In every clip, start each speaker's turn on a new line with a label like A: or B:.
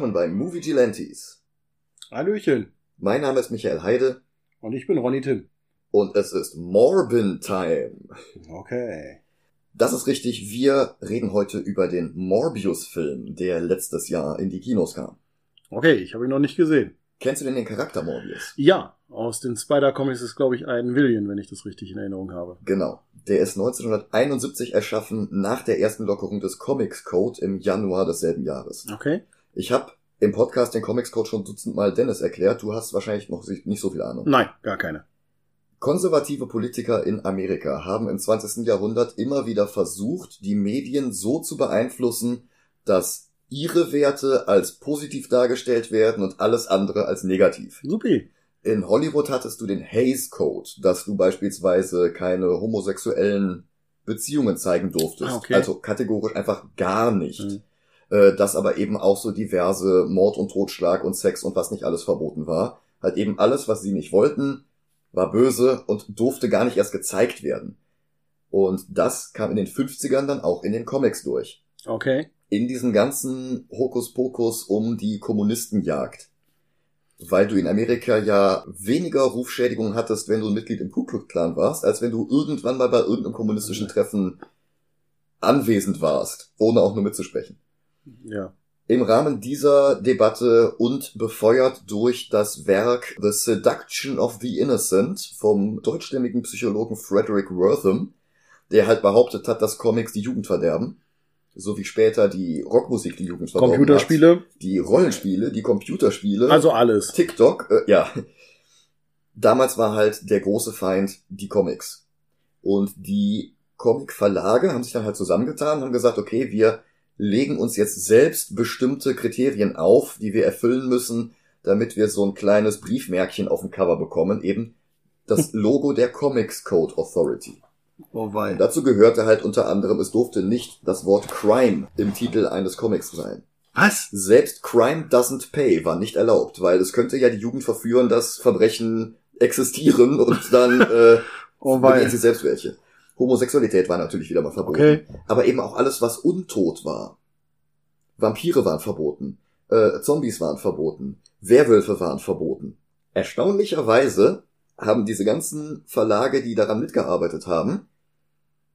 A: willkommen bei Movie Gilantes.
B: Hallöchen.
A: Mein Name ist Michael Heide
B: Und ich bin Ronny Tim.
A: und es ist Morbin Time.
B: Okay.
A: Das ist richtig, wir reden heute über den Morbius-Film, der letztes Jahr in die Kinos kam.
B: Okay, ich habe ihn noch nicht gesehen.
A: Kennst du denn den Charakter Morbius?
B: Ja, aus den Spider-Comics ist, glaube ich, ein Villian, wenn ich das richtig in Erinnerung habe.
A: Genau. Der ist 1971 erschaffen, nach der ersten Lockerung des Comics Code im Januar desselben Jahres.
B: Okay.
A: Ich habe im Podcast den Comics Code schon dutzendmal Dennis erklärt, du hast wahrscheinlich noch nicht so viel Ahnung.
B: Nein, gar keine.
A: Konservative Politiker in Amerika haben im 20. Jahrhundert immer wieder versucht, die Medien so zu beeinflussen, dass ihre Werte als positiv dargestellt werden und alles andere als negativ.
B: Supi.
A: In Hollywood hattest du den Hays Code, dass du beispielsweise keine homosexuellen Beziehungen zeigen durftest.
B: Ah, okay.
A: Also kategorisch einfach gar nicht.
B: Mhm.
A: Äh, dass aber eben auch so diverse Mord und Totschlag und Sex und was nicht alles verboten war. Halt eben alles, was sie nicht wollten, war böse und durfte gar nicht erst gezeigt werden. Und das kam in den 50ern dann auch in den Comics durch.
B: Okay.
A: In diesem ganzen Hokuspokus um die Kommunistenjagd. Weil du in Amerika ja weniger Rufschädigungen hattest, wenn du ein Mitglied im Ku Klux Klan warst, als wenn du irgendwann mal bei irgendeinem kommunistischen Treffen anwesend warst, ohne auch nur mitzusprechen.
B: Ja.
A: Im Rahmen dieser Debatte und befeuert durch das Werk The Seduction of the Innocent vom deutschstämmigen Psychologen Frederick Wortham, der halt behauptet hat, dass Comics die Jugend verderben, so wie später die Rockmusik die Jugend verdorben
B: Computerspiele,
A: hat, die Rollenspiele, die Computerspiele,
B: also alles.
A: TikTok, äh, ja. Damals war halt der große Feind die Comics. Und die Comic-Verlage haben sich dann halt zusammengetan, haben gesagt, okay, wir legen uns jetzt selbst bestimmte Kriterien auf, die wir erfüllen müssen, damit wir so ein kleines Briefmärkchen auf dem Cover bekommen, eben das Logo der Comics Code Authority.
B: Oh wei.
A: Und dazu gehörte halt unter anderem, es durfte nicht das Wort Crime im Titel eines Comics sein.
B: Was?
A: Selbst Crime doesn't pay war nicht erlaubt, weil es könnte ja die Jugend verführen, dass Verbrechen existieren und dann äh,
B: Oh wei.
A: sie selbst welche. Homosexualität war natürlich wieder mal verboten.
B: Okay.
A: Aber eben auch alles, was untot war. Vampire waren verboten. Äh, Zombies waren verboten. Werwölfe waren verboten. Erstaunlicherweise haben diese ganzen Verlage, die daran mitgearbeitet haben,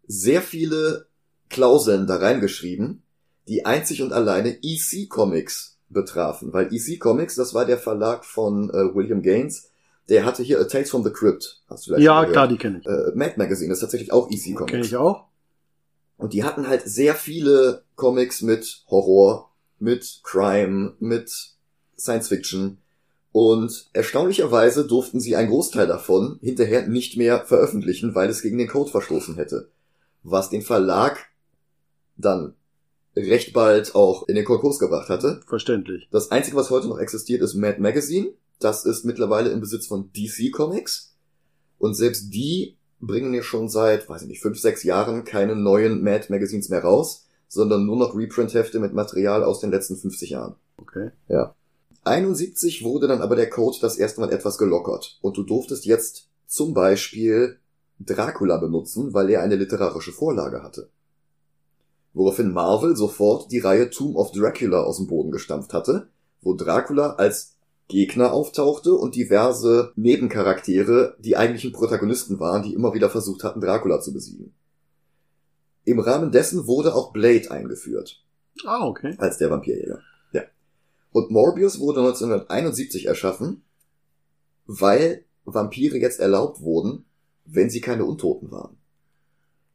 A: sehr viele Klauseln da reingeschrieben, die einzig und alleine EC Comics betrafen. Weil EC Comics, das war der Verlag von äh, William Gaines, der hatte hier A Tales from the Crypt. Hast du vielleicht
B: Ja, klar, die kenne ich.
A: Äh, Mad Magazine ist tatsächlich auch EC Comics.
B: Kenne ich auch.
A: Und die hatten halt sehr viele Comics mit Horror, mit Crime, mit Science Fiction. Und erstaunlicherweise durften sie einen Großteil davon hinterher nicht mehr veröffentlichen, weil es gegen den Code verstoßen hätte. Was den Verlag dann recht bald auch in den Konkurs gebracht hatte.
B: Verständlich.
A: Das Einzige, was heute noch existiert, ist Mad Magazine. Das ist mittlerweile im Besitz von DC Comics. Und selbst die bringen ja schon seit, weiß ich nicht, fünf, sechs Jahren keine neuen Mad Magazines mehr raus, sondern nur noch Reprint-Hefte mit Material aus den letzten 50 Jahren.
B: Okay.
A: 71 wurde dann aber der Code das erste Mal etwas gelockert. Und du durftest jetzt zum Beispiel Dracula benutzen, weil er eine literarische Vorlage hatte. Woraufhin Marvel sofort die Reihe Tomb of Dracula aus dem Boden gestampft hatte, wo Dracula als Gegner auftauchte und diverse Nebencharaktere die eigentlichen Protagonisten waren, die immer wieder versucht hatten, Dracula zu besiegen. Im Rahmen dessen wurde auch Blade eingeführt
B: Ah, okay.
A: als der Vampirjäger. Ja. Und Morbius wurde 1971 erschaffen, weil Vampire jetzt erlaubt wurden, wenn sie keine Untoten waren.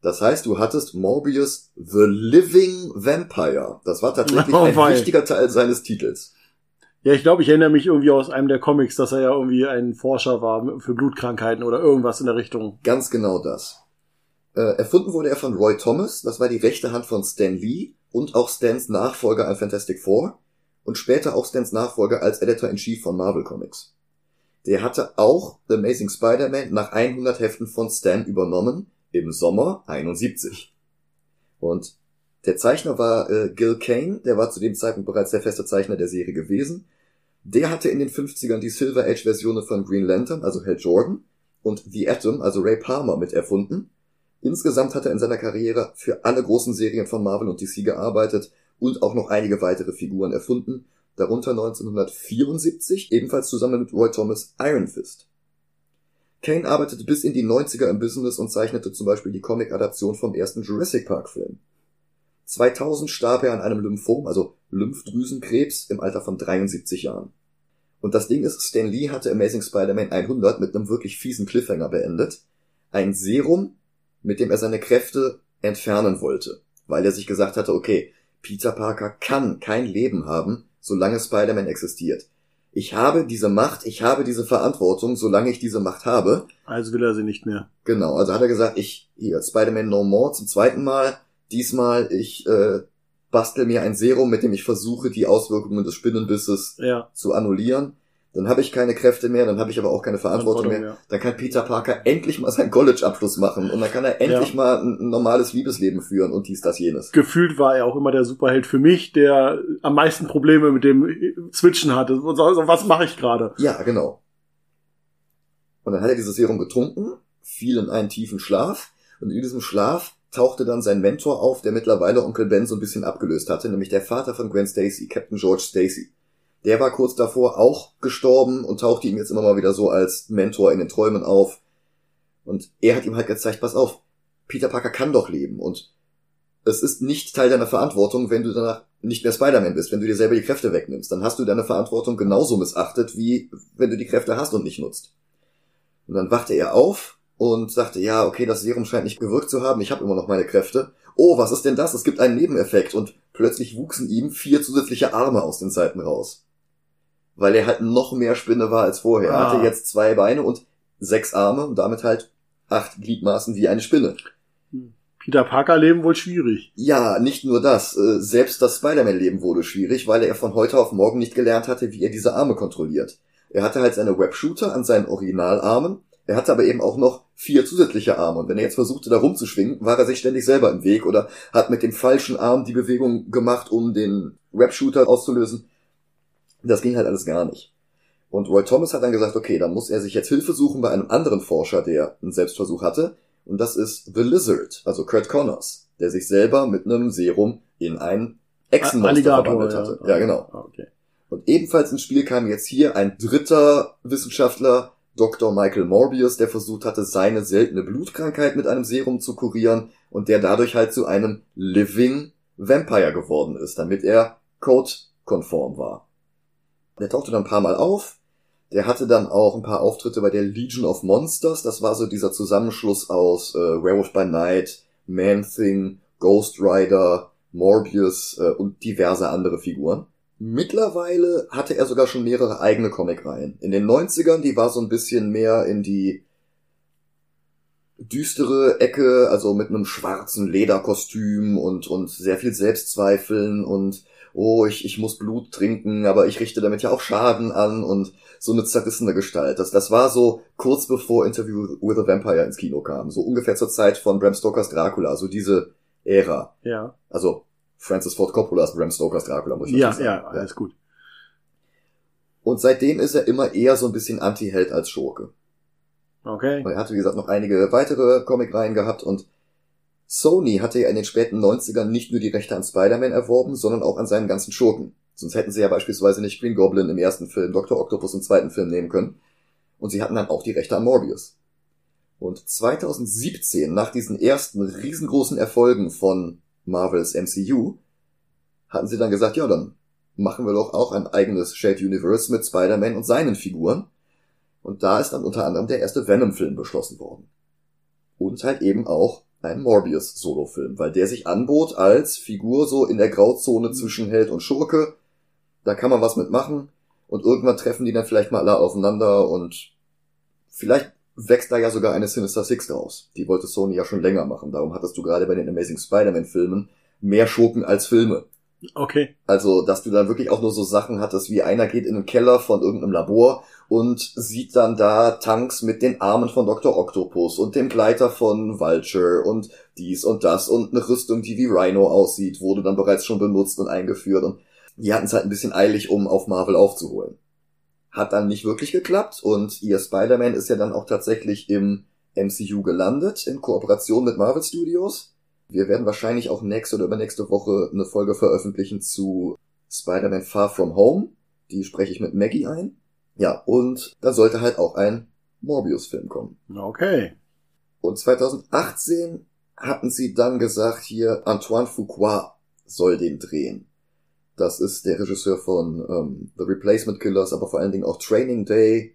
A: Das heißt, du hattest Morbius the Living Vampire. Das war tatsächlich
B: Oh,
A: ein wichtiger Teil seines Titels.
B: Ja, ich glaube, ich erinnere mich irgendwie aus einem der Comics, dass er ja irgendwie ein Forscher war für Blutkrankheiten oder irgendwas in der Richtung.
A: Ganz genau das. Äh, erfunden wurde er von Roy Thomas, das war die rechte Hand von Stan Lee und auch Stans Nachfolger an Fantastic Four und später auch Stans Nachfolger als Editor-in-Chief von Marvel Comics. Der hatte auch The Amazing Spider-Man nach 100 Heften von Stan übernommen im Sommer 71. Und der Zeichner war äh, Gil Kane, der war zu dem Zeitpunkt bereits der feste Zeichner der Serie gewesen. Der hatte in den 50ern die Silver Age Versionen von Green Lantern, also Hal Jordan, und The Atom, also Ray Palmer, mit erfunden. Insgesamt hat er in seiner Karriere für alle großen Serien von Marvel und DC gearbeitet und auch noch einige weitere Figuren erfunden, darunter 1974 ebenfalls zusammen mit Roy Thomas Iron Fist. Kane arbeitete bis in die 90er im Business und zeichnete zum Beispiel die Comic-Adaption vom ersten Jurassic Park-Film. 2000 starb er an einem Lymphom, also Lymphdrüsenkrebs, im Alter von 73 Jahren. Und das Ding ist, Stan Lee hatte Amazing Spider-Man 100 mit einem wirklich fiesen Cliffhanger beendet. Ein Serum, mit dem er seine Kräfte entfernen wollte, weil er sich gesagt hatte, okay, Peter Parker kann kein Leben haben, solange Spider-Man existiert. Ich habe diese Macht, ich habe diese Verantwortung, solange ich diese Macht habe.
B: Also will er sie nicht mehr.
A: Genau, also hat er gesagt, ich, hier, Spider-Man No More zum zweiten Mal, diesmal, ich äh, bastel mir ein Serum, mit dem ich versuche, die Auswirkungen des Spinnenbisses
B: Ja.
A: zu annullieren. Dann habe ich keine Kräfte mehr, dann habe ich aber auch keine Verantwortung mehr.
B: Verantwortung,
A: Dann kann Peter Parker endlich mal seinen College-Abschluss machen und dann kann er endlich
B: Ja.
A: mal ein, normales Liebesleben führen und dies, das, jenes.
B: Gefühlt war er auch immer der Superheld für mich, der am meisten Probleme mit dem Switchen hatte. So, was mache ich gerade?
A: Ja, genau. Und dann hat er dieses Serum getrunken, fiel in einen tiefen Schlaf und in diesem Schlaf tauchte dann sein Mentor auf, der mittlerweile Onkel Ben so ein bisschen abgelöst hatte, nämlich der Vater von Gwen Stacy, Captain George Stacy. Der war kurz davor auch gestorben und tauchte ihm jetzt immer mal wieder so als Mentor in den Träumen auf. Und er hat ihm halt gezeigt, pass auf, Peter Parker kann doch leben und es ist nicht Teil deiner Verantwortung, wenn du danach nicht mehr Spider-Man bist, wenn du dir selber die Kräfte wegnimmst. Dann hast du deine Verantwortung genauso missachtet, wie wenn du die Kräfte hast und nicht nutzt. Und dann wachte er auf und sagte, ja, okay, das Serum scheint nicht gewirkt zu haben, ich habe immer noch meine Kräfte. Oh, was ist denn das? Es gibt einen Nebeneffekt und plötzlich wuchsen ihm vier zusätzliche Arme aus den Seiten raus. Weil er halt noch mehr Spinne war als vorher. Er
B: Ah.
A: hatte jetzt zwei Beine und sechs Arme und damit halt acht Gliedmaßen wie eine Spinne.
B: Peter Parker leben wohl schwierig.
A: Ja, nicht nur das. äh, Selbst das Spider-Man-Leben wurde schwierig, weil er von heute auf morgen nicht gelernt hatte, wie er diese Arme kontrolliert. Er hatte halt seine Webshooter an seinen Originalarmen, er hatte aber eben auch noch vier zusätzliche Arme. Und wenn er jetzt versuchte, da rumzuschwingen, war er sich ständig selber im Weg oder hat mit dem falschen Arm die Bewegung gemacht, um den Webshooter auszulösen. Das ging halt alles gar nicht. Und Roy Thomas hat dann gesagt, okay, dann muss er sich jetzt Hilfe suchen bei einem anderen Forscher, der einen Selbstversuch hatte. Und das ist The Lizard, also Kurt Connors, der sich selber mit einem Serum in ein Echsenmonster verwandelt hatte. Ja, genau.
B: Ah, Okay.
A: Und ebenfalls ins Spiel kam jetzt hier ein dritter Wissenschaftler, Dr. Michael Morbius, der versucht hatte, seine seltene Blutkrankheit mit einem Serum zu kurieren und der dadurch halt zu einem Living Vampire geworden ist, damit er Code-konform war. Der tauchte dann ein paar Mal auf. Der hatte dann auch ein paar Auftritte bei der Legion of Monsters. Das war so dieser Zusammenschluss aus äh, Werewolf by Night, Man-Thing, Ghost Rider, Morbius äh, und diverse andere Figuren. Mittlerweile hatte er sogar schon mehrere eigene Comicreihen. In den 90ern, die war so ein bisschen mehr in die düstere Ecke, also mit einem schwarzen Lederkostüm und, und sehr viel Selbstzweifeln und oh, ich, ich muss Blut trinken, aber ich richte damit ja auch Schaden an und so eine zerrissene Gestalt. Das, das war so kurz bevor Interview with a Vampire ins Kino kam. So ungefähr zur Zeit von Bram Stokers Dracula, so diese Ära.
B: Ja.
A: Also Francis Ford Coppolas Bram Stokers Dracula, muss ich
B: Ja,
A: dazu
B: ja,
A: sagen.
B: alles gut.
A: Und seitdem ist er immer eher so ein bisschen Anti-Held als Schurke.
B: Okay.
A: Und er hatte, wie gesagt, noch einige weitere Comicreihen gehabt und Sony hatte ja in den späten 90ern nicht nur die Rechte an Spider-Man erworben, sondern auch an seinen ganzen Schurken. Sonst hätten sie ja beispielsweise nicht Green Goblin im ersten Film, Dr. Octopus im zweiten Film nehmen können. Und sie hatten dann auch die Rechte an Morbius. Und 2017, nach diesen ersten riesengroßen Erfolgen von Marvels MCU, hatten sie dann gesagt, ja, dann machen wir doch auch ein eigenes Shared Universe mit Spider-Man und seinen Figuren. Und da ist dann unter anderem der erste Venom-Film beschlossen worden. Und halt eben auch ein Morbius-Solo-Film, weil der sich anbot als Figur so in der Grauzone zwischen Held und Schurke. Da kann man was mitmachen. Und irgendwann treffen die dann vielleicht mal alle aufeinander und vielleicht wächst da ja sogar eine Sinister Six draus. Die wollte Sony ja schon länger machen. Darum hattest du gerade bei den Amazing Spider-Man-Filmen mehr Schurken als Filme.
B: Okay.
A: Also, dass du dann wirklich auch nur so Sachen hattest, wie einer geht in den Keller von irgendeinem Labor und sieht dann da Tanks mit den Armen von Dr. Octopus und dem Gleiter von Vulture und dies und das und eine Rüstung, die wie Rhino aussieht, wurde dann bereits schon benutzt und eingeführt und die hatten es halt ein bisschen eilig, um auf Marvel aufzuholen. Hat dann nicht wirklich geklappt und ihr Spider-Man ist ja dann auch tatsächlich im MCU gelandet, in Kooperation mit Marvel Studios. Wir werden wahrscheinlich auch nächste oder übernächste Woche eine Folge veröffentlichen zu Spider-Man Far From Home, die spreche ich mit Maggie ein. Ja, und da sollte halt auch ein Morbius-Film kommen.
B: Okay.
A: Und 2018 hatten sie dann gesagt, hier Antoine Fuqua soll den drehen. Das ist der Regisseur von ähm, The Replacement Killers, aber vor allen Dingen auch Training Day.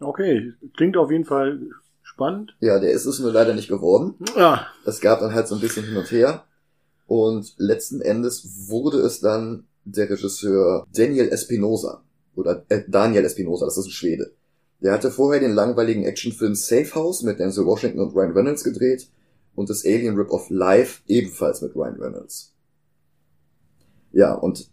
B: Okay, klingt auf jeden Fall spannend.
A: Ja, der ist es nur leider nicht geworden.
B: Ja,
A: Es gab dann halt so ein bisschen hin und her. Und letzten Endes wurde es dann der Regisseur Daniel Espinosa. Oder äh, Daniel Espinosa, das ist ein Schwede. Der hatte vorher den langweiligen Actionfilm Safe House mit Denzel Washington und Ryan Reynolds gedreht und das Alien Rip-Off Live ebenfalls mit Ryan Reynolds. Ja, und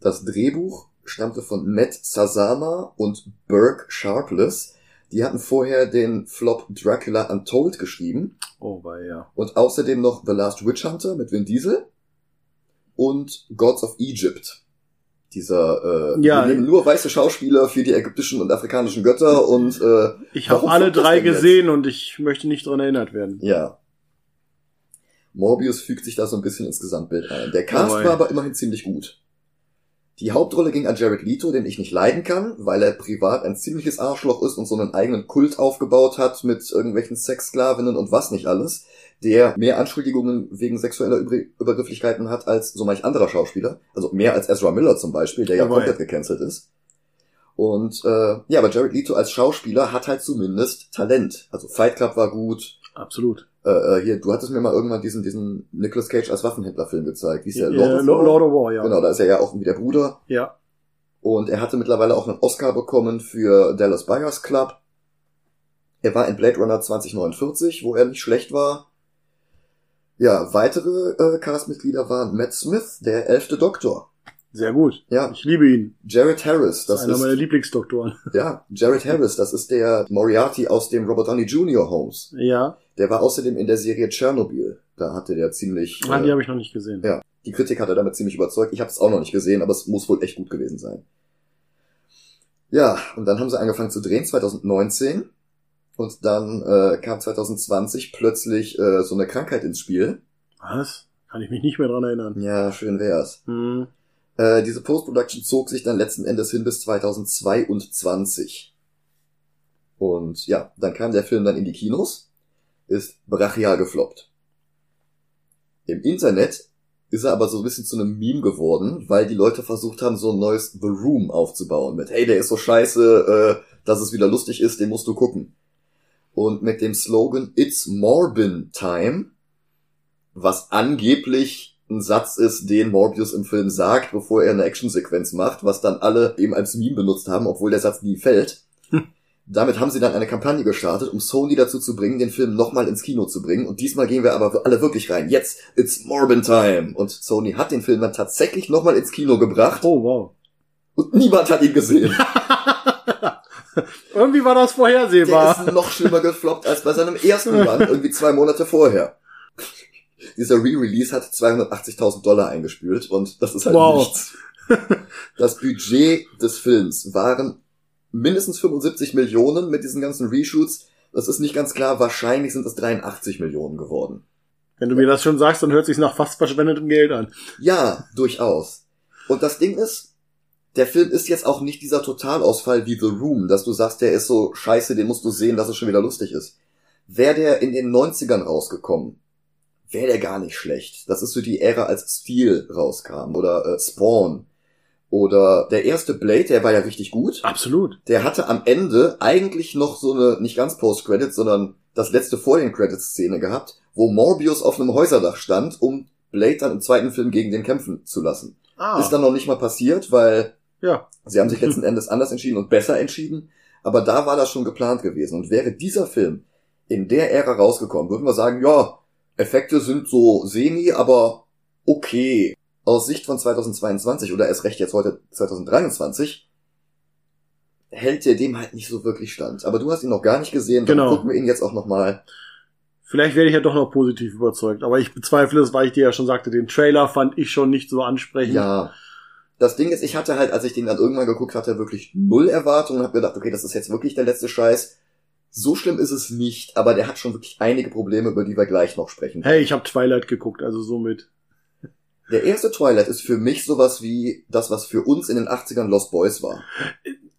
A: das Drehbuch stammte von Matt Sazama und Burke Sharpless. Die hatten vorher den Flop Dracula Untold geschrieben
B: oh, bei ja.
A: und außerdem noch The Last Witch Hunter mit Vin Diesel und Gods of Egypt. Dieser, äh,
B: Ja.
A: nur weiße Schauspieler für die ägyptischen und afrikanischen Götter und äh,
B: Ich habe alle drei
A: denn jetzt?
B: gesehen und ich möchte nicht dran erinnert werden.
A: ja. Morbius fügt sich da so ein bisschen ins Gesamtbild ein. Der Cast
B: Jawohl.
A: war aber immerhin ziemlich gut. Die Hauptrolle ging an Jared Leto, den ich nicht leiden kann, weil er privat ein ziemliches Arschloch ist und so einen eigenen Kult aufgebaut hat mit irgendwelchen Sexsklavinnen und was nicht alles, der mehr Anschuldigungen wegen sexueller Über Übergrifflichkeiten hat als so manch anderer Schauspieler. Also mehr als Ezra Miller zum Beispiel, der ja komplett gecancelt ist. Und äh, ja, aber Jared Leto als Schauspieler hat halt zumindest Talent. Also Fight Club war gut.
B: Absolut.
A: Äh, äh, hier, du hattest mir mal irgendwann diesen, diesen Nicolas Cage als Waffenhändler-Film gezeigt. Wie ist der?
B: Ja,
A: of
B: Lord,
A: War?
B: Lord of War, ja.
A: Genau, da ist er ja auch wie der Bruder.
B: Ja.
A: Und er hatte mittlerweile auch einen Oscar bekommen für Dallas Buyers Club. Er war in Blade Runner 2049, wo er nicht schlecht war. Ja, weitere äh, Castmitglieder waren Matt Smith, der elfte Doktor.
B: Sehr gut.
A: Ja,
B: Ich liebe ihn.
A: Jared Harris,
B: Das
A: das
B: ist einer meiner
A: ist,
B: Lieblingsdoktoren.
A: ja, Jared Harris, das ist der Moriarty aus dem Robert Downey Jr. Holmes.
B: Ja.
A: Der war außerdem in der Serie Tschernobyl. Da hatte der ziemlich,
B: Ah, die
A: äh,
B: habe ich noch nicht gesehen.
A: ja, die Kritik hat er damit ziemlich überzeugt. Ich habe es auch noch nicht gesehen, aber es muss wohl echt gut gewesen sein. Ja, und dann haben sie angefangen zu drehen, 2019. Und dann äh, kam 2020 plötzlich äh, so eine Krankheit ins Spiel.
B: Was? Kann ich mich nicht mehr dran erinnern.
A: Ja, schön wär's.
B: Hm.
A: Äh, diese Post-Production zog sich dann letzten Endes hin bis 2022. Und ja, dann kam der Film dann in die Kinos, ist brachial gefloppt. Im Internet ist er aber so ein bisschen zu einem Meme geworden, weil die Leute versucht haben, so ein neues The Room aufzubauen. Mit, hey, der ist so scheiße, äh, dass es wieder lustig ist, den musst du gucken. Und mit dem Slogan It's Morbin Time, was angeblich ein Satz ist, den Morbius im Film sagt, bevor er eine Actionsequenz macht, was dann alle eben als Meme benutzt haben, obwohl der Satz nie fällt.
B: Hm.
A: Damit haben sie dann eine Kampagne gestartet, um Sony dazu zu bringen, den Film nochmal ins Kino zu bringen. Und diesmal gehen wir aber alle wirklich rein. Jetzt, it's Morbin Time. Und Sony hat den Film dann tatsächlich nochmal ins Kino gebracht
B: Oh, wow.
A: und niemand hat ihn gesehen.
B: Irgendwie war das
A: Der
B: vorhersehbar.
A: ist noch schlimmer gefloppt als bei seinem ersten Run, irgendwie zwei Monate vorher. Dieser Re-Release hat 280.000 Dollar eingespült und das ist halt
B: Wow.
A: nichts. Das Budget des Films waren mindestens 75 Millionen mit diesen ganzen Reshoots. Das ist nicht ganz klar, wahrscheinlich sind es 83 Millionen geworden.
B: Wenn du mir das schon sagst, dann hört sich nach fast verschwendetem Geld an.
A: Ja, durchaus. Und das Ding ist, der Film ist jetzt auch nicht dieser Totalausfall wie The Room, dass du sagst, der ist so scheiße, den musst du sehen, dass es schon wieder lustig ist. Wäre der in den 90ern rausgekommen, wäre der gar nicht schlecht. Das ist so die Ära, als Steel rauskam oder äh, Spawn. Oder der erste Blade, der war ja richtig gut.
B: Absolut.
A: Der hatte am Ende eigentlich noch so eine, nicht ganz Post-Credit, sondern das letzte vor den Credits-Szene gehabt, wo Morbius auf einem Häuserdach stand, um Blade dann im zweiten Film gegen den kämpfen zu lassen.
B: Ah,
A: Ist dann noch nicht mal passiert, weil
B: ja.
A: sie haben sich letzten Endes anders entschieden und besser entschieden. Aber da war das schon geplant gewesen. Und wäre dieser Film in der Ära rausgekommen, würden wir sagen, ja, Effekte sind so semi, aber okay. Aus Sicht von 2022 oder erst recht jetzt heute 2023 hält der dem halt nicht so wirklich stand. Aber du hast ihn noch gar nicht gesehen, dann
B: Genau.
A: gucken wir ihn jetzt auch nochmal.
B: Vielleicht werde ich ja doch noch positiv überzeugt. Aber ich bezweifle es, weil ich dir ja schon sagte, den Trailer fand ich schon nicht so ansprechend.
A: Ja. Das Ding ist, ich hatte halt, als ich den dann irgendwann geguckt hatte, wirklich null Erwartungen und habe gedacht, okay, das ist jetzt wirklich der letzte Scheiß. So schlimm ist es nicht, aber der hat schon wirklich einige Probleme, über die wir gleich noch sprechen.
B: Hey, ich habe Twilight geguckt, also somit.
A: Der erste Twilight ist für mich sowas wie das, was für uns in den 80ern Lost Boys war.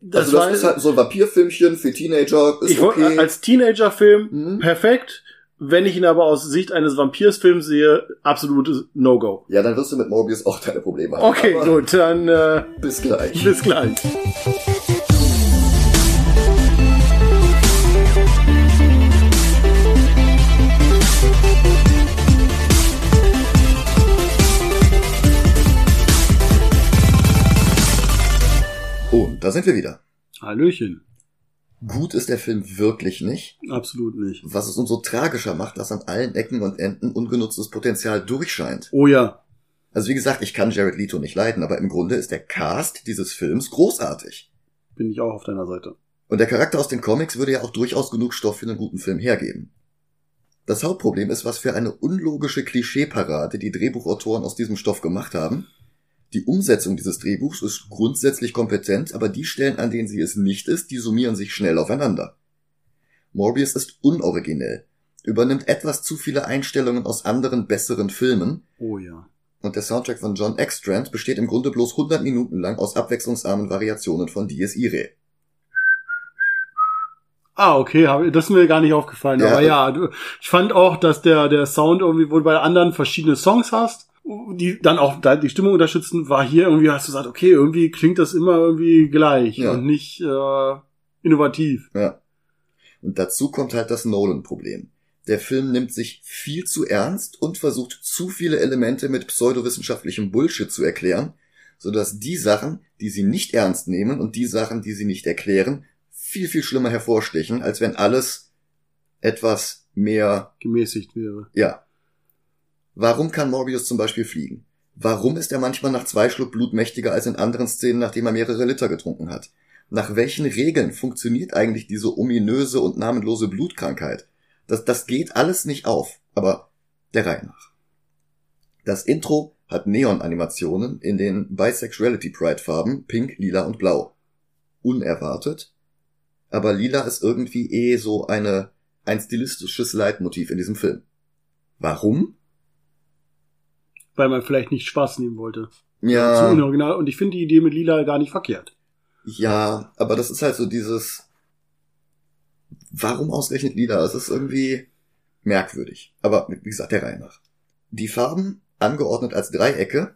B: Das
A: also das
B: war,
A: ist halt so ein Vampirfilmchen für Teenager, ist
B: ich
A: okay.
B: als Teenager-Film
A: Mhm.
B: perfekt. Wenn ich ihn aber aus Sicht eines Vampirsfilms sehe, absolutes No-Go.
A: Ja, dann wirst du mit Morbius auch deine Probleme haben.
B: Okay,
A: Aber
B: gut, dann äh,
A: Bis gleich.
B: bis gleich.
A: Da sind wir wieder.
B: Hallöchen.
A: Gut ist der Film wirklich nicht,
B: Absolut nicht.
A: was es umso tragischer macht, dass an allen Ecken und Enden ungenutztes Potenzial durchscheint.
B: Oh ja.
A: Also wie gesagt, ich kann Jared Leto nicht leiden, aber im Grunde ist der Cast dieses Films großartig.
B: Bin ich auch auf deiner Seite.
A: Und der Charakter aus den Comics würde ja auch durchaus genug Stoff für einen guten Film hergeben. Das Hauptproblem ist, was für eine unlogische Klischeeparade die Drehbuchautoren aus diesem Stoff gemacht haben. Die Umsetzung dieses Drehbuchs ist grundsätzlich kompetent, aber die Stellen, an denen sie es nicht ist, die summieren sich schnell aufeinander. Morbius ist unoriginell, übernimmt etwas zu viele Einstellungen aus anderen besseren Filmen
B: Oh ja.
A: und der Soundtrack von John Ekstrand besteht im Grunde bloß 100 Minuten lang aus abwechslungsarmen Variationen von Dies Irae.
B: Ah, okay, das ist mir gar nicht aufgefallen.
A: Ja,
B: aber ja, ich fand auch, dass der, der Sound irgendwie, wo du bei anderen verschiedene Songs hast, die dann auch da die Stimmung unterstützen, war hier irgendwie, hast du gesagt, okay, irgendwie klingt das immer irgendwie gleich
A: Ja.
B: und nicht äh, innovativ.
A: Ja. Und dazu kommt halt das Nolan-Problem. Der Film nimmt sich viel zu ernst und versucht zu viele Elemente mit pseudowissenschaftlichem Bullshit zu erklären, sodass die Sachen, die sie nicht ernst nehmen und die Sachen, die sie nicht erklären, viel, viel schlimmer hervorstechen, als wenn alles etwas mehr,
B: Gemäßigt wäre.
A: ja. Warum kann Morbius zum Beispiel fliegen? Warum ist er manchmal nach zwei Schluck Blut mächtiger als in anderen Szenen, nachdem er mehrere Liter getrunken hat? Nach welchen Regeln funktioniert eigentlich diese ominöse und namenlose Blutkrankheit? Das, das geht alles nicht auf, aber der Reihe nach. Das Intro hat Neon-Animationen in den Bisexuality Pride-Farben Pink, Lila und Blau. Unerwartet, aber Lila ist irgendwie eh so eine, ein stilistisches Leitmotiv in diesem Film. Warum?
B: Weil man vielleicht nicht Spaß nehmen wollte. Zu
A: Ja,
B: unoriginal. Und ich finde die Idee mit Lila gar nicht verkehrt.
A: ja, aber das ist halt so dieses, warum ausgerechnet Lila? Es ist irgendwie merkwürdig. Aber wie gesagt, der Reihe nach. Die Farben, angeordnet als Dreiecke,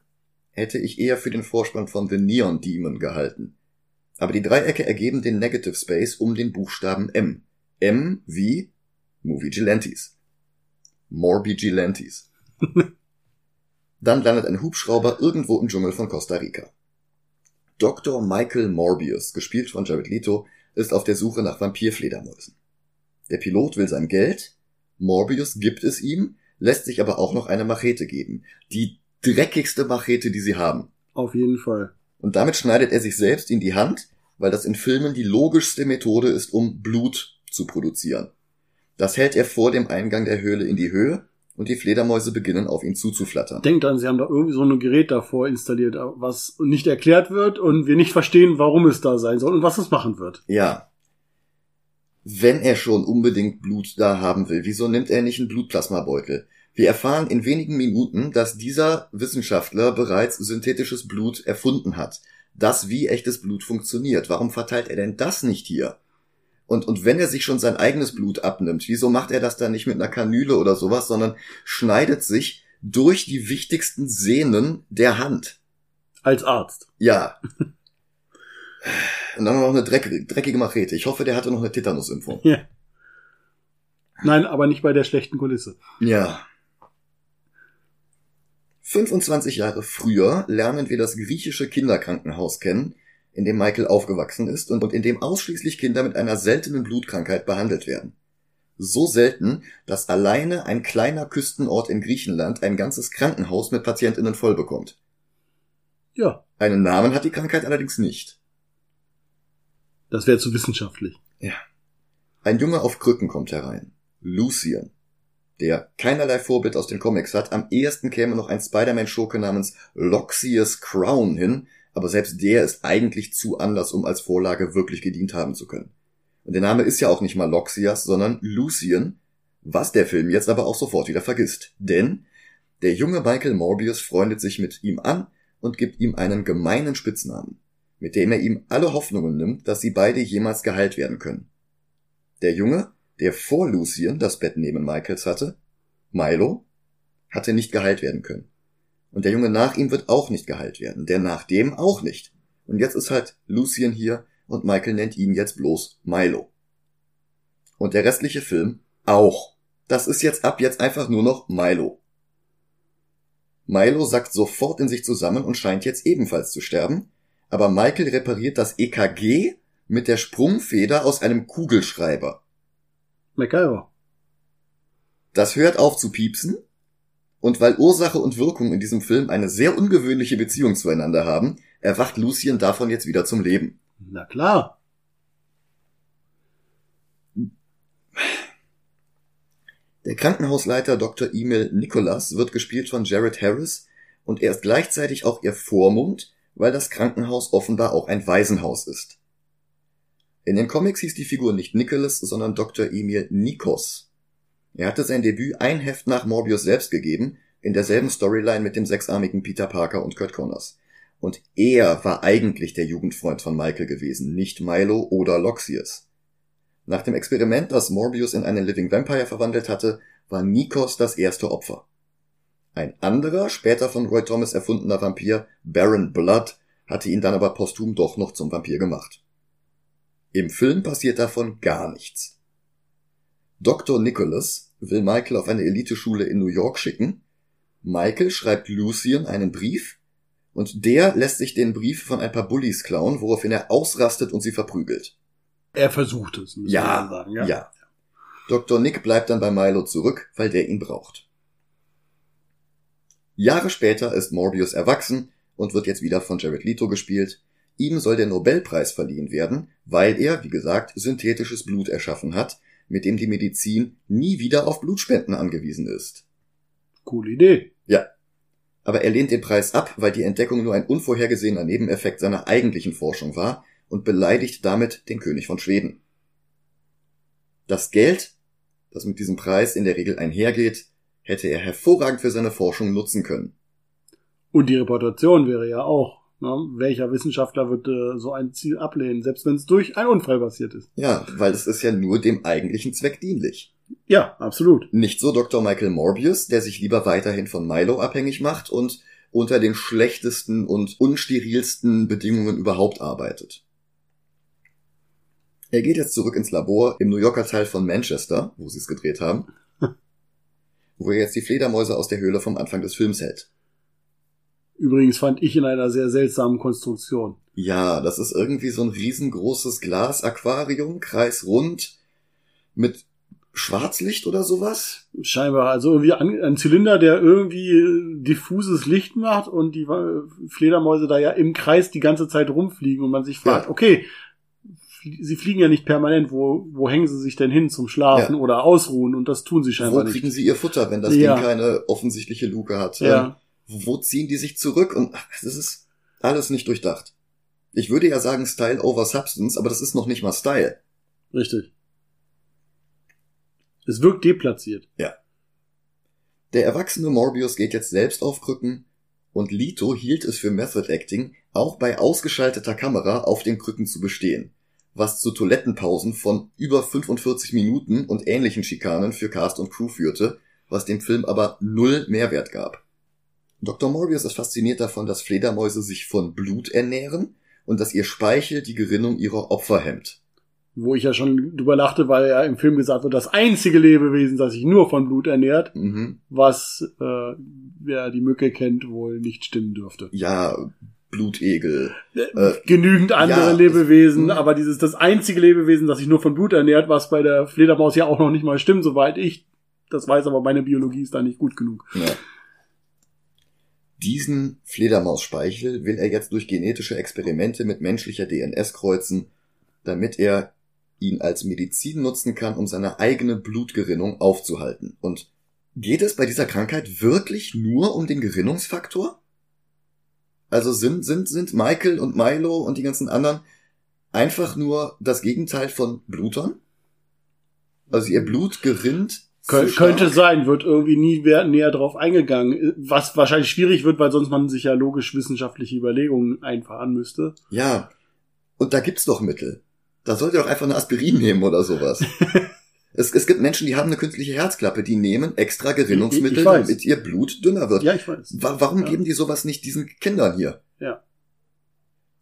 A: hätte ich eher für den Vorspann von The Neon Demon gehalten. Aber die Dreiecke ergeben den Negative Space um den Buchstaben M. M wie Movie Gilantes. Morbi Gilantes. Dann landet ein Hubschrauber irgendwo im Dschungel von Costa Rica. Dr. Michael Morbius, gespielt von Jared Leto, ist auf der Suche nach Vampirfledermäusen. Der Pilot will sein Geld, Morbius gibt es ihm, lässt sich aber auch noch eine Machete geben. Die dreckigste Machete, die sie haben.
B: Auf jeden Fall.
A: Und damit schneidet er sich selbst in die Hand, weil das in Filmen die logischste Methode ist, um Blut zu produzieren. Das hält er vor dem Eingang der Höhle in die Höhe und die Fledermäuse beginnen auf ihn zuzuflattern.
B: Denkt dann, sie haben da irgendwie so ein Gerät davor installiert, was nicht erklärt wird und wir nicht verstehen, warum es da sein soll und was es machen wird.
A: Ja. Wenn er schon unbedingt Blut da haben will, wieso nimmt er nicht einen Blutplasmabeutel? Wir erfahren in wenigen Minuten, dass dieser Wissenschaftler bereits synthetisches Blut erfunden hat. Das wie echtes Blut funktioniert. Warum verteilt er denn das nicht hier? Und, und wenn er sich schon sein eigenes Blut abnimmt, wieso macht er das dann nicht mit einer Kanüle oder sowas, sondern schneidet sich durch die wichtigsten Sehnen der Hand?
B: Als Arzt.
A: Ja. Und dann noch eine dreckige, dreckige Machete. Ich hoffe, der hatte noch eine Tetanusimpfung.
B: Ja. Nein, aber nicht bei der schlechten Kulisse.
A: Ja. 25 Jahre früher lernen wir das griechische Kinderkrankenhaus kennen, in dem Michael aufgewachsen ist und in dem ausschließlich Kinder mit einer seltenen Blutkrankheit behandelt werden. So selten, dass alleine ein kleiner Küstenort in Griechenland ein ganzes Krankenhaus mit Patientinnen voll bekommt.
B: Ja,
A: Einen Namen hat die Krankheit allerdings nicht.
B: das wäre zu wissenschaftlich.
A: Ein Junge auf Krücken kommt herein. Lucian. Der keinerlei Vorbild aus den Comics hat. Am ehesten käme noch ein Spider-Man-Schurke namens Loxius Crown hin, aber selbst der ist eigentlich zu anders, um als Vorlage wirklich gedient haben zu können. Und der Name ist ja auch nicht mal Loxias, sondern Lucian, was der Film jetzt aber auch sofort wieder vergisst. Denn Der junge Michael Morbius freundet sich mit ihm an und gibt ihm einen gemeinen Spitznamen, mit dem er ihm alle Hoffnungen nimmt, dass sie beide jemals geheilt werden können. Der Junge, der vor Lucien das Bett neben Michaels hatte, Milo, hatte nicht geheilt werden können. Und der Junge nach ihm wird auch nicht geheilt werden, der nach dem auch nicht. Und jetzt ist halt Lucien hier und Michael nennt ihn jetzt bloß Milo. Und der restliche Film auch. Das ist jetzt ab jetzt einfach nur noch Milo. Milo sackt sofort in sich zusammen und scheint jetzt ebenfalls zu sterben, aber Michael repariert das EKG mit der Sprungfeder aus einem Kugelschreiber.
B: MacGyver.
A: Das hört auf zu piepsen, und weil Ursache und Wirkung in diesem Film eine sehr ungewöhnliche Beziehung zueinander haben, erwacht Lucien davon jetzt wieder zum Leben.
B: Na klar.
A: Der Krankenhausleiter Dr. Emil Nicholas wird gespielt von Jared Harris und er ist gleichzeitig auch ihr Vormund, weil das Krankenhaus offenbar auch ein Waisenhaus ist. In den Comics hieß die Figur nicht Nicholas, sondern Dr. Emil Nikos. Er hatte sein Debüt ein Heft nach Morbius selbst gegeben, in derselben Storyline mit dem sechsarmigen Peter Parker und Kurt Connors. Und er war eigentlich der Jugendfreund von Michael gewesen, nicht Milo oder Loxius. Nach dem Experiment, das Morbius in einen Living Vampire verwandelt hatte, war Nikos das erste Opfer. Ein anderer, später von Roy Thomas erfundener Vampir, Baron Blood, hatte ihn dann aber posthum doch noch zum Vampir gemacht. Im Film passiert davon gar nichts. Dr. Nicholas will Michael auf eine Eliteschule in New York schicken. Michael schreibt Lucien einen Brief und der lässt sich den Brief von ein paar Bullies klauen, woraufhin er ausrastet und sie verprügelt.
B: Er versucht es, muss
A: Ja,
B: man sagen.
A: ja.
B: Ja.
A: Dr. Nick bleibt dann bei Milo zurück, weil der ihn braucht. Jahre später ist Morbius erwachsen und wird jetzt wieder von Jared Leto gespielt. Ihm soll der Nobelpreis verliehen werden, weil er, wie gesagt, synthetisches Blut erschaffen hat, mit dem die Medizin nie wieder auf Blutspenden angewiesen ist.
B: Coole Idee.
A: Ja. Aber er lehnt den Preis ab, weil die Entdeckung nur ein unvorhergesehener Nebeneffekt seiner eigentlichen Forschung war und beleidigt damit den König von Schweden. Das Geld, das mit diesem Preis in der Regel einhergeht, hätte er hervorragend für seine Forschung nutzen können.
B: Und die Reputation wäre ja auch, ne? welcher Wissenschaftler wird äh, so ein Ziel ablehnen, selbst wenn es durch einen Unfall passiert ist.
A: Ja, weil es ist ja nur dem eigentlichen Zweck dienlich.
B: Ja, absolut.
A: Nicht so Dr. Michael Morbius, der sich lieber weiterhin von Milo abhängig macht und unter den schlechtesten und unsterilsten Bedingungen überhaupt arbeitet. Er geht jetzt zurück ins Labor im New Yorker Teil von Manchester, wo sie es gedreht haben, wo er jetzt die Fledermäuse aus der Höhle vom Anfang des Films hält.
B: Übrigens fand ich in einer sehr seltsamen Konstruktion.
A: Ja, das ist irgendwie so ein riesengroßes Glasaquarium, kreisrund, mit Schwarzlicht oder sowas.
B: Scheinbar, also irgendwie ein, Zylinder, der irgendwie diffuses Licht macht und die äh, Fledermäuse da ja im Kreis die ganze Zeit rumfliegen und man sich fragt,
A: Ja.
B: okay, sie fliegen ja nicht permanent, wo, wo hängen sie sich denn hin zum Schlafen
A: Ja.
B: oder ausruhen und das tun sie
A: Wo
B: scheinbar
A: kriegen
B: nicht.
A: sie ihr Futter, wenn das
B: Ja.
A: Ding keine offensichtliche Luke hat? Ähm,
B: Ja,
A: wo ziehen die sich zurück? Und ach, das ist alles nicht durchdacht. Ich würde ja sagen Style over Substance, aber das ist noch nicht mal Style.
B: richtig. Es wirkt deplatziert.
A: Der erwachsene Morbius geht jetzt selbst auf Krücken und Lito hielt es für Method Acting, auch bei ausgeschalteter Kamera auf den Krücken zu bestehen, was zu Toilettenpausen von über 45 Minuten und ähnlichen Schikanen für Cast und Crew führte, was dem Film aber null Mehrwert gab. Dr. Morbius ist fasziniert davon, dass Fledermäuse sich von Blut ernähren und dass ihr Speichel die Gerinnung ihrer Opfer hemmt.
B: Wo ich ja schon drüber lachte, weil ja im Film gesagt wird, das einzige Lebewesen, das sich nur von Blut ernährt,
A: Mhm.
B: was äh, wer die Mücke kennt, wohl nicht stimmen dürfte.
A: Ja, Blutegel.
B: Äh,
A: Äh,
B: Genügend andere
A: ja,
B: Lebewesen,
A: es-
B: aber dieses das einzige Lebewesen, das sich nur von Blut ernährt, was bei der Fledermaus ja auch noch nicht mal stimmt, soweit ich das weiß, aber meine Biologie ist da nicht gut genug.
A: Ja. Diesen Fledermausspeichel will er jetzt durch genetische Experimente mit menschlicher DNS kreuzen, damit er ihn als Medizin nutzen kann, um seine eigene Blutgerinnung aufzuhalten. Und geht es bei dieser Krankheit wirklich nur um den Gerinnungsfaktor? Also sind, sind, sind Michael und Milo und die ganzen anderen einfach nur das Gegenteil von Blutern? Also ihr Blut gerinnt
B: Kön könnte sein, wird irgendwie nie näher drauf eingegangen, was wahrscheinlich schwierig wird, weil sonst man sich ja logisch wissenschaftliche Überlegungen einfahren müsste.
A: Ja, und da gibt's doch Mittel. Da sollt ihr doch einfach eine Aspirin nehmen oder sowas. es, es gibt Menschen, die haben eine künstliche Herzklappe, die nehmen extra Gerinnungsmittel, damit ihr Blut dünner wird.
B: Ja, ich weiß.
A: Wa warum ja. geben die sowas nicht diesen Kindern hier?
B: Ja.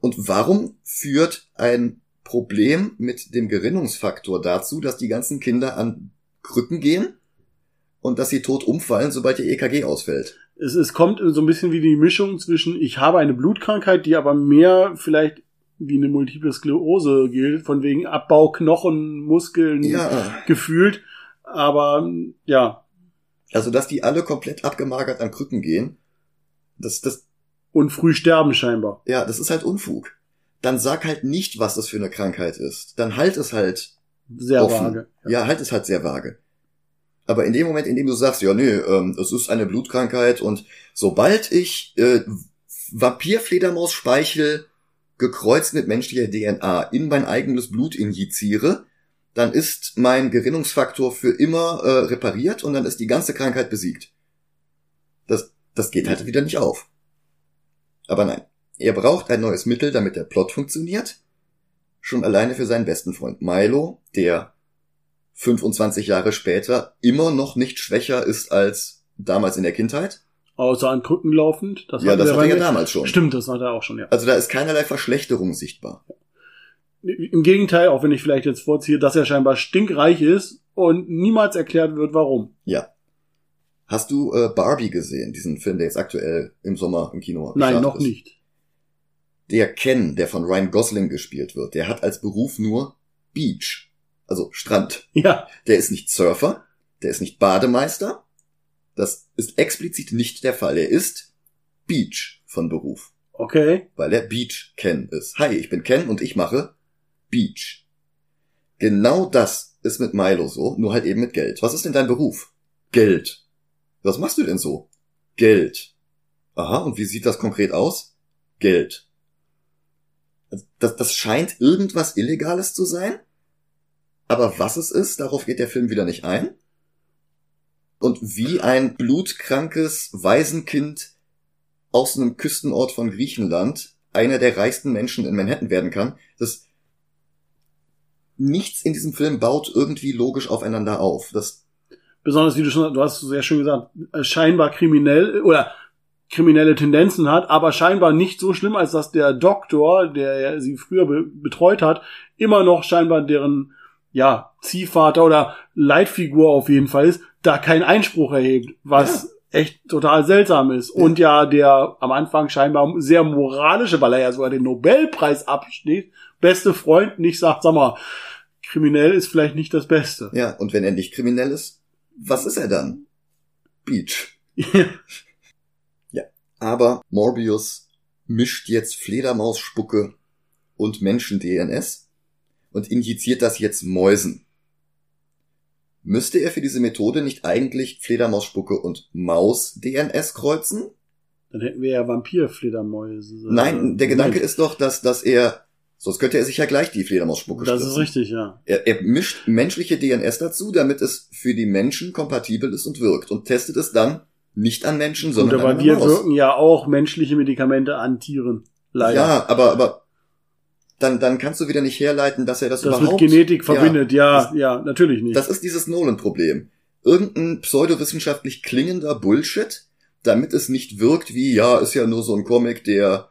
A: Und warum führt ein Problem mit dem Gerinnungsfaktor dazu, dass die ganzen Kinder an Krücken gehen und dass sie tot umfallen, sobald ihr EKG ausfällt?
B: Es, es kommt so ein bisschen wie die Mischung zwischen, ich habe eine Blutkrankheit, die aber mehr vielleicht wie eine multiple Sklerose gilt, von wegen Abbau Knochen, Muskeln
A: ja.
B: gefühlt. Aber ja.
A: Also, dass die alle komplett abgemagert an Krücken gehen, das, das.
B: Und früh sterben scheinbar.
A: Ja, das ist halt Unfug. Dann sag halt nicht, was das für eine Krankheit ist. Dann halt es halt.
B: Sehr offen. vage.
A: Ja. ja, halt es halt sehr vage. Aber in dem Moment, in dem du sagst, ja, nee, ähm, es ist eine Blutkrankheit und sobald ich äh, Vampirfledermaus-Speichel gekreuzt mit menschlicher DNA in mein eigenes Blut injiziere, dann ist mein Gerinnungsfaktor für immer äh, repariert und dann ist die ganze Krankheit besiegt. Das, das geht halt wieder nicht auf. Aber nein, er braucht ein neues Mittel, damit der Plot funktioniert. Schon alleine für seinen besten Freund Milo, der 25 Jahre später immer noch nicht schwächer ist als damals in der Kindheit.
B: Außer an Krücken laufend.
A: Das ja, das hatte er ja damals schon.
B: Stimmt, das hat er auch schon, ja.
A: Also da ist keinerlei Verschlechterung sichtbar.
B: Im Gegenteil, auch wenn ich vielleicht jetzt vorziehe, dass er scheinbar stinkreich ist und niemals erklärt wird, warum.
A: Ja. Hast du äh, Barbie gesehen, diesen Film, der jetzt aktuell im Sommer im Kino
B: Nein, noch ist? nicht.
A: Der Ken, der von Ryan Gosling gespielt wird, der hat als Beruf nur Beach, also Strand.
B: Ja.
A: Der ist nicht Surfer, der ist nicht Bademeister, das ist explizit nicht der Fall. Er ist Beach von Beruf.
B: Okay.
A: Weil er Beach Ken ist. Hi, ich bin Ken und ich mache Beach. Genau das ist mit Milo so, nur halt eben mit Geld. Was ist denn dein Beruf? Geld. Was machst du denn so? Geld. Aha, und wie sieht das konkret aus? Geld. Also, das, das scheint irgendwas Illegales zu sein. Aber was es ist, darauf geht der Film wieder nicht ein und wie ein blutkrankes Waisenkind aus einem Küstenort von Griechenland einer der reichsten Menschen in Manhattan werden kann. Das nichts in diesem Film baut irgendwie logisch aufeinander auf. Das
B: besonders wie du schon, du hast sehr schön gesagt, scheinbar kriminell oder kriminelle Tendenzen hat, aber scheinbar nicht so schlimm, als dass der Doktor, der sie früher be betreut hat, immer noch scheinbar deren ja Ziehvater oder Leitfigur auf jeden Fall ist, da keinen Einspruch erhebt, was ja. echt total seltsam ist. Ja. Und ja, der am Anfang scheinbar sehr moralische, weil er ja sogar den Nobelpreis absteht, beste Freund nicht sagt, sag mal, kriminell ist vielleicht nicht das Beste.
A: Ja, und wenn er nicht kriminell ist, was ist er dann? Beach. Aber Morbius mischt jetzt Fledermausspucke und Menschen-DNS und injiziert das jetzt Mäusen. Müsste er für diese Methode nicht eigentlich Fledermausspucke und Maus-DNS kreuzen?
B: Dann hätten wir ja Vampir-Fledermäuse.
A: Nein, der Gedanke ist doch, dass, dass er, sonst könnte er sich ja gleich die Fledermausspucke
B: Das ist richtig, ja.
A: Er, er mischt menschliche DNS dazu, damit es für die Menschen kompatibel ist und wirkt und testet es dann nicht an Menschen, sondern
B: Gut, aber an wir Maus. wirken ja auch menschliche Medikamente an Tieren.
A: Leider. Ja, aber, aber dann, dann kannst du wieder nicht herleiten, dass er das,
B: das
A: überhaupt...
B: mit Genetik verbindet, ja, ja, ja, natürlich nicht.
A: Das ist dieses Nolan-Problem. Irgendein pseudowissenschaftlich klingender Bullshit, damit es nicht wirkt wie, ja, ist ja nur so ein Comic, der,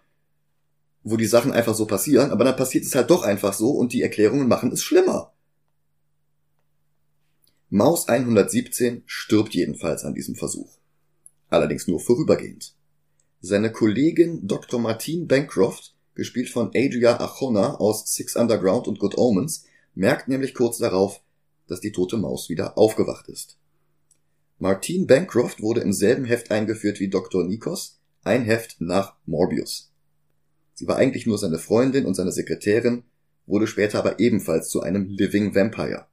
A: wo die Sachen einfach so passieren, aber dann passiert es halt doch einfach so und die Erklärungen machen es schlimmer. Maus 117 stirbt jedenfalls an diesem Versuch. Allerdings nur vorübergehend. Seine Kollegin Dr. Martine Bancroft gespielt von Adria Arjona aus Six Underground und Good Omens, merkt nämlich kurz darauf, dass die tote Maus wieder aufgewacht ist. Martine Bancroft wurde im selben Heft eingeführt wie Dr. Nikos, ein Heft nach Morbius. Sie war eigentlich nur seine Freundin und seine Sekretärin, wurde später aber ebenfalls zu einem Living Vampire.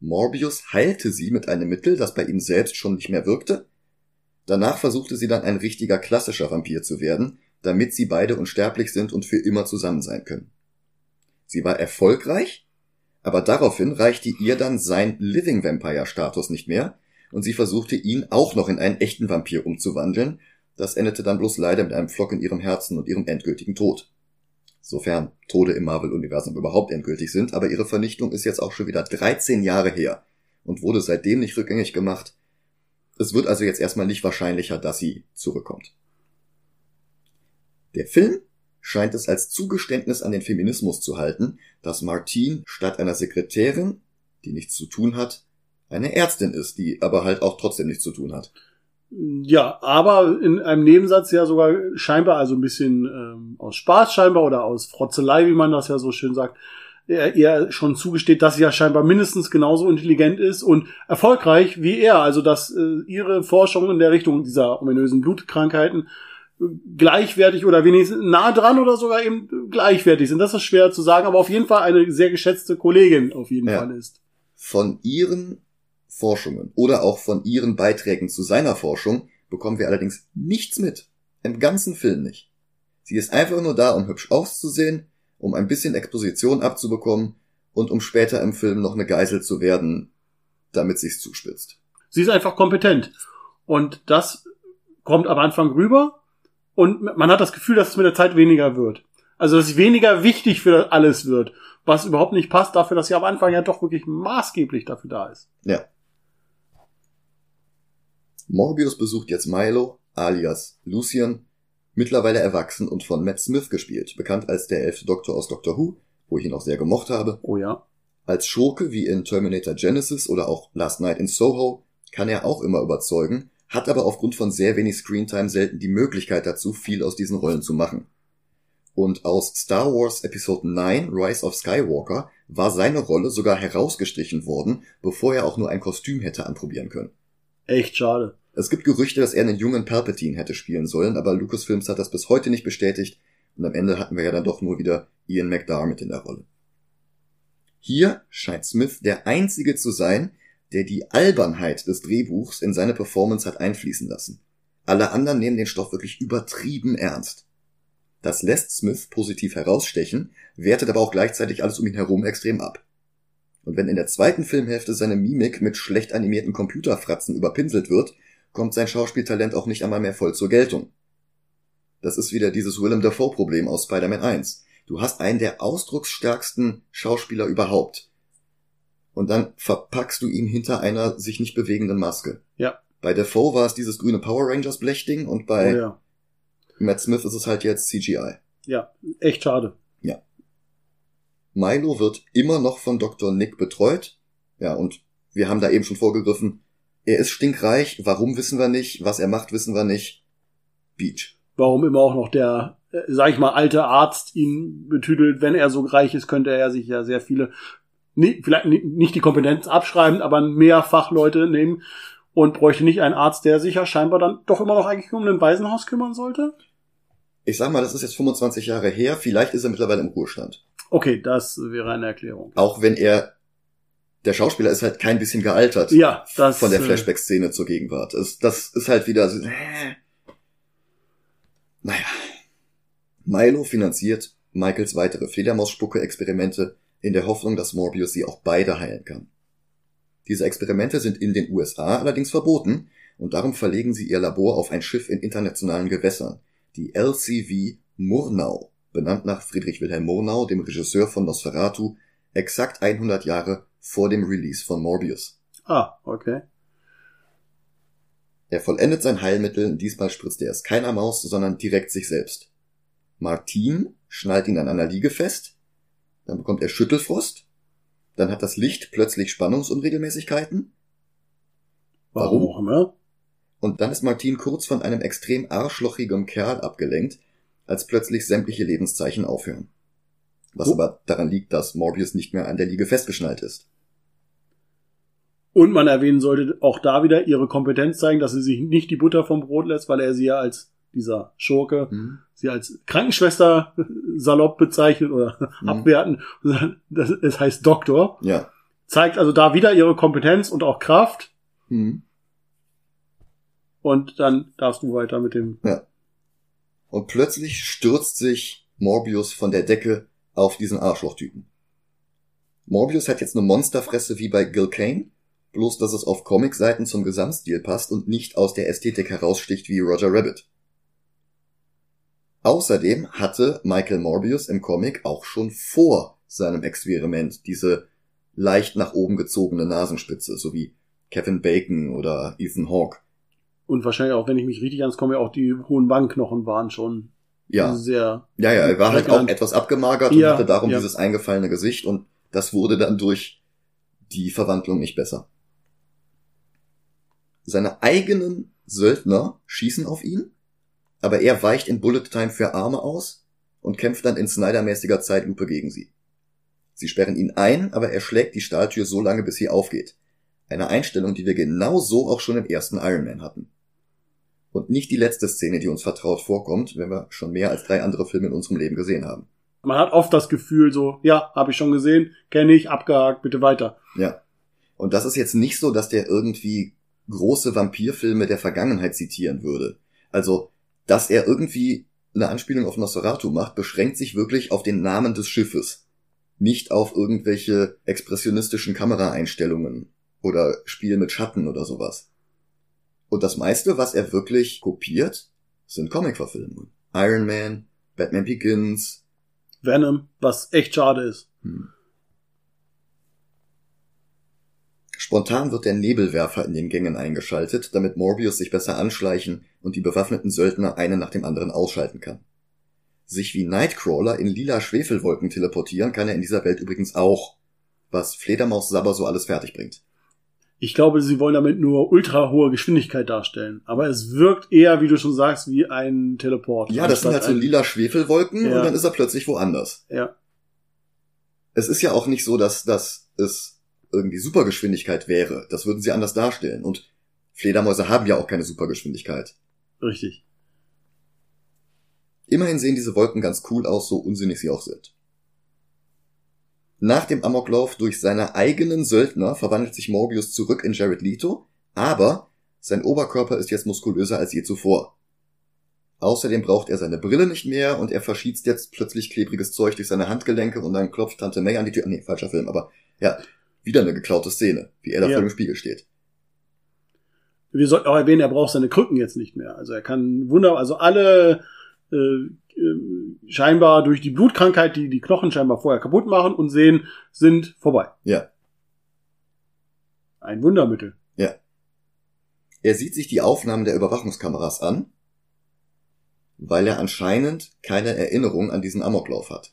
A: Morbius heilte sie mit einem Mittel, das bei ihm selbst schon nicht mehr wirkte. Danach versuchte sie dann ein richtiger klassischer Vampir zu werden, damit sie beide unsterblich sind und für immer zusammen sein können. Sie war erfolgreich, aber daraufhin reichte ihr dann sein Living Vampire Status nicht mehr, und sie versuchte ihn auch noch in einen echten Vampir umzuwandeln. Das endete dann bloß leider mit einem Flock in ihrem Herzen und ihrem endgültigen Tod. Sofern Tode im Marvel-Universum überhaupt endgültig sind, aber ihre Vernichtung ist jetzt auch schon wieder 13 Jahre her und wurde seitdem nicht rückgängig gemacht. Es wird also jetzt erstmal nicht wahrscheinlicher, dass sie zurückkommt. Der Film scheint es als Zugeständnis an den Feminismus zu halten, dass Martine statt einer Sekretärin, die nichts zu tun hat, eine Ärztin ist, die aber halt auch trotzdem nichts zu tun hat.
B: Ja, aber in einem Nebensatz ja sogar scheinbar, also ein bisschen ähm, aus Spaß scheinbar oder aus Frotzelei, wie man das ja so schön sagt, er ihr schon zugesteht, dass sie ja scheinbar mindestens genauso intelligent ist und erfolgreich wie er. Also dass äh, ihre Forschung in der Richtung dieser ominösen Blutkrankheiten äh, gleichwertig oder wenigstens nah dran oder sogar eben gleichwertig sind. Das ist schwer zu sagen, aber auf jeden Fall eine sehr geschätzte Kollegin auf jeden ja. Fall ist.
A: Von ihren Forschungen oder auch von ihren Beiträgen zu seiner Forschung bekommen wir allerdings nichts mit. Im ganzen Film nicht. Sie ist einfach nur da, um hübsch auszusehen, um ein bisschen Exposition abzubekommen und um später im Film noch eine Geisel zu werden, damit sich's zuspitzt.
B: Sie ist einfach kompetent. Und das kommt am Anfang rüber und man hat das Gefühl, dass es mit der Zeit weniger wird. Also, dass es weniger wichtig für alles wird, was überhaupt nicht passt dafür, dass sie am Anfang ja doch wirklich maßgeblich dafür da ist.
A: Ja. Morbius besucht jetzt Milo, alias Lucian, mittlerweile erwachsen und von Matt Smith gespielt, bekannt als der elfte Doktor aus Doctor Who, wo ich ihn auch sehr gemocht habe.
B: Oh ja.
A: Als Schurke wie in Terminator Genesis oder auch Last Night in Soho kann er auch immer überzeugen, hat aber aufgrund von sehr wenig Screentime selten die Möglichkeit dazu, viel aus diesen Rollen zu machen. Und aus Star Wars Episode 9 Rise of Skywalker war seine Rolle sogar herausgestrichen worden, bevor er auch nur ein Kostüm hätte anprobieren können.
B: Echt schade.
A: Es gibt Gerüchte, dass er einen jungen Palpatine hätte spielen sollen, aber Lucasfilms hat das bis heute nicht bestätigt und am Ende hatten wir ja dann doch nur wieder Ian McDermott in der Rolle. Hier scheint Smith der einzige zu sein, der die Albernheit des Drehbuchs in seine Performance hat einfließen lassen. Alle anderen nehmen den Stoff wirklich übertrieben ernst. Das lässt Smith positiv herausstechen, wertet aber auch gleichzeitig alles um ihn herum extrem ab. Und wenn in der zweiten Filmhälfte seine Mimik mit schlecht animierten Computerfratzen überpinselt wird, kommt sein Schauspieltalent auch nicht einmal mehr voll zur Geltung. Das ist wieder dieses Willem Dafoe-Problem aus Spider-Man 1. Du hast einen der ausdrucksstärksten Schauspieler überhaupt. Und dann verpackst du ihn hinter einer sich nicht bewegenden Maske.
B: Ja.
A: Bei Dafoe war es dieses grüne Power Rangers Blechding und bei oh, ja. Matt Smith ist es halt jetzt CGI.
B: Ja, echt schade.
A: Ja. Milo wird immer noch von Dr. Nick betreut. Ja, und wir haben da eben schon vorgegriffen, er ist stinkreich, warum wissen wir nicht, was er macht, wissen wir nicht. Beach.
B: Warum immer auch noch der, äh, sag ich mal, alte Arzt ihn betüdelt, wenn er so reich ist, könnte er sich ja sehr viele, nie, vielleicht nicht die Kompetenz abschreiben, aber mehr Fachleute nehmen und bräuchte nicht einen Arzt, der sich ja scheinbar dann doch immer noch eigentlich um ein Waisenhaus kümmern sollte?
A: Ich sag mal, das ist jetzt 25 Jahre her, vielleicht ist er mittlerweile im Ruhestand.
B: Okay, das wäre eine Erklärung.
A: Auch wenn er der Schauspieler ist halt kein bisschen gealtert.
B: Ja, das.
A: Von der äh, Flashback-Szene zur Gegenwart. Das, das ist halt wieder so, äh. Naja. Milo finanziert Michaels weitere Fledermausspucke-Experimente in der Hoffnung, dass Morbius sie auch beide heilen kann. Diese Experimente sind in den USA allerdings verboten und darum verlegen sie ihr Labor auf ein Schiff in internationalen Gewässern, die LCV Murnau, benannt nach Friedrich Wilhelm Murnau, dem Regisseur von Nosferatu, exakt 100 Jahre vor dem Release von Morbius.
B: Ah, okay.
A: Er vollendet sein Heilmittel, diesmal spritzt er es keiner Maus, sondern direkt sich selbst. Martin schnallt ihn an einer Liege fest, dann bekommt er Schüttelfrost, dann hat das Licht plötzlich Spannungsunregelmäßigkeiten.
B: Warum? Warum auch immer.
A: Und dann ist Martin kurz von einem extrem arschlochigem Kerl abgelenkt, als plötzlich sämtliche Lebenszeichen aufhören. Was oh. aber daran liegt, dass Morbius nicht mehr an der Liege festgeschnallt ist.
B: Und man erwähnen sollte auch da wieder ihre Kompetenz zeigen, dass sie sich nicht die Butter vom Brot lässt, weil er sie ja als dieser Schurke, mhm. sie als Krankenschwester salopp bezeichnet oder mhm. abwerten. Das, es heißt Doktor.
A: Ja.
B: Zeigt also da wieder ihre Kompetenz und auch Kraft.
A: Mhm.
B: Und dann darfst du weiter mit dem.
A: Ja. Und plötzlich stürzt sich Morbius von der Decke auf diesen Arschlochtypen. Morbius hat jetzt eine Monsterfresse wie bei Gil Kane bloß dass es auf Comic-Seiten zum Gesamtstil passt und nicht aus der Ästhetik heraussticht wie Roger Rabbit. Außerdem hatte Michael Morbius im Comic auch schon vor seinem Experiment diese leicht nach oben gezogene Nasenspitze, so wie Kevin Bacon oder Ethan Hawke.
B: Und wahrscheinlich auch, wenn ich mich richtig ans komme, auch die hohen Wangenknochen waren schon
A: Ja.
B: sehr.
A: Ja, ja, er war halt auch etwas abgemagert
B: Ja,
A: und hatte darum
B: ja.
A: dieses eingefallene Gesicht und das wurde dann durch die Verwandlung nicht besser. Seine eigenen Söldner schießen auf ihn, aber er weicht in Bullet Time für Arme aus und kämpft dann in Snyder-mäßiger Zeitlupe gegen sie. Sie sperren ihn ein, aber er schlägt die Stahltür so lange, bis sie aufgeht. Eine Einstellung, die wir genau so auch schon im ersten Iron Man hatten. Und nicht die letzte Szene, die uns vertraut vorkommt, wenn wir schon mehr als drei andere Filme in unserem Leben gesehen haben.
B: Man hat oft das Gefühl so, ja, habe ich schon gesehen, kenne ich, abgehakt, bitte weiter.
A: Ja. Und das ist jetzt nicht so, dass der irgendwie große Vampirfilme der Vergangenheit zitieren würde. Also, dass er irgendwie eine Anspielung auf Nosferatu macht, beschränkt sich wirklich auf den Namen des Schiffes. Nicht auf irgendwelche expressionistischen Kameraeinstellungen oder Spiel mit Schatten oder sowas. Und das meiste, was er wirklich kopiert, sind Comicverfilmungen. Iron Man, Batman Begins,
B: Venom, was echt schade ist.
A: hm. Spontan wird der Nebelwerfer in den Gängen eingeschaltet, damit Morbius sich besser anschleichen und die bewaffneten Söldner einen nach dem anderen ausschalten kann. Sich wie Nightcrawler in lila Schwefelwolken teleportieren kann er in dieser Welt übrigens auch, was Fledermaus Sabber so alles fertig bringt.
B: Ich glaube, sie wollen damit nur ultra hohe Geschwindigkeit darstellen. Aber es wirkt eher, wie du schon sagst, wie ein Teleport.
A: Ja, das sind halt so lila Schwefelwolken
B: Ja.
A: und dann ist er plötzlich woanders.
B: Ja,
A: Es ist ja auch nicht so, dass, dass es irgendwie Supergeschwindigkeit wäre. Das würden sie anders darstellen. Und Fledermäuse haben ja auch keine Supergeschwindigkeit.
B: richtig.
A: Immerhin sehen diese Wolken ganz cool aus, so unsinnig sie auch sind. Nach dem Amoklauf durch seine eigenen Söldner verwandelt sich Morbius zurück in Jared Leto, aber sein Oberkörper ist jetzt muskulöser als je zuvor. Außerdem braucht er seine Brille nicht mehr und er verschießt jetzt plötzlich klebriges Zeug durch seine Handgelenke und dann klopft Tante May an die Tür. Nee, falscher Film, aber ja, wieder eine geklaute Szene, wie er da
B: Ja.
A: vor dem Spiegel steht.
B: Wir sollten auch erwähnen, er braucht seine Krücken jetzt nicht mehr. Also er kann wunderbar, also alle äh, äh, scheinbar durch die Blutkrankheit, die die Knochen scheinbar vorher kaputt machen und sehen, sind vorbei.
A: Ja.
B: Ein Wundermittel.
A: Er sieht sich die Aufnahmen der Überwachungskameras an, weil er anscheinend keine Erinnerung an diesen Amoklauf hat.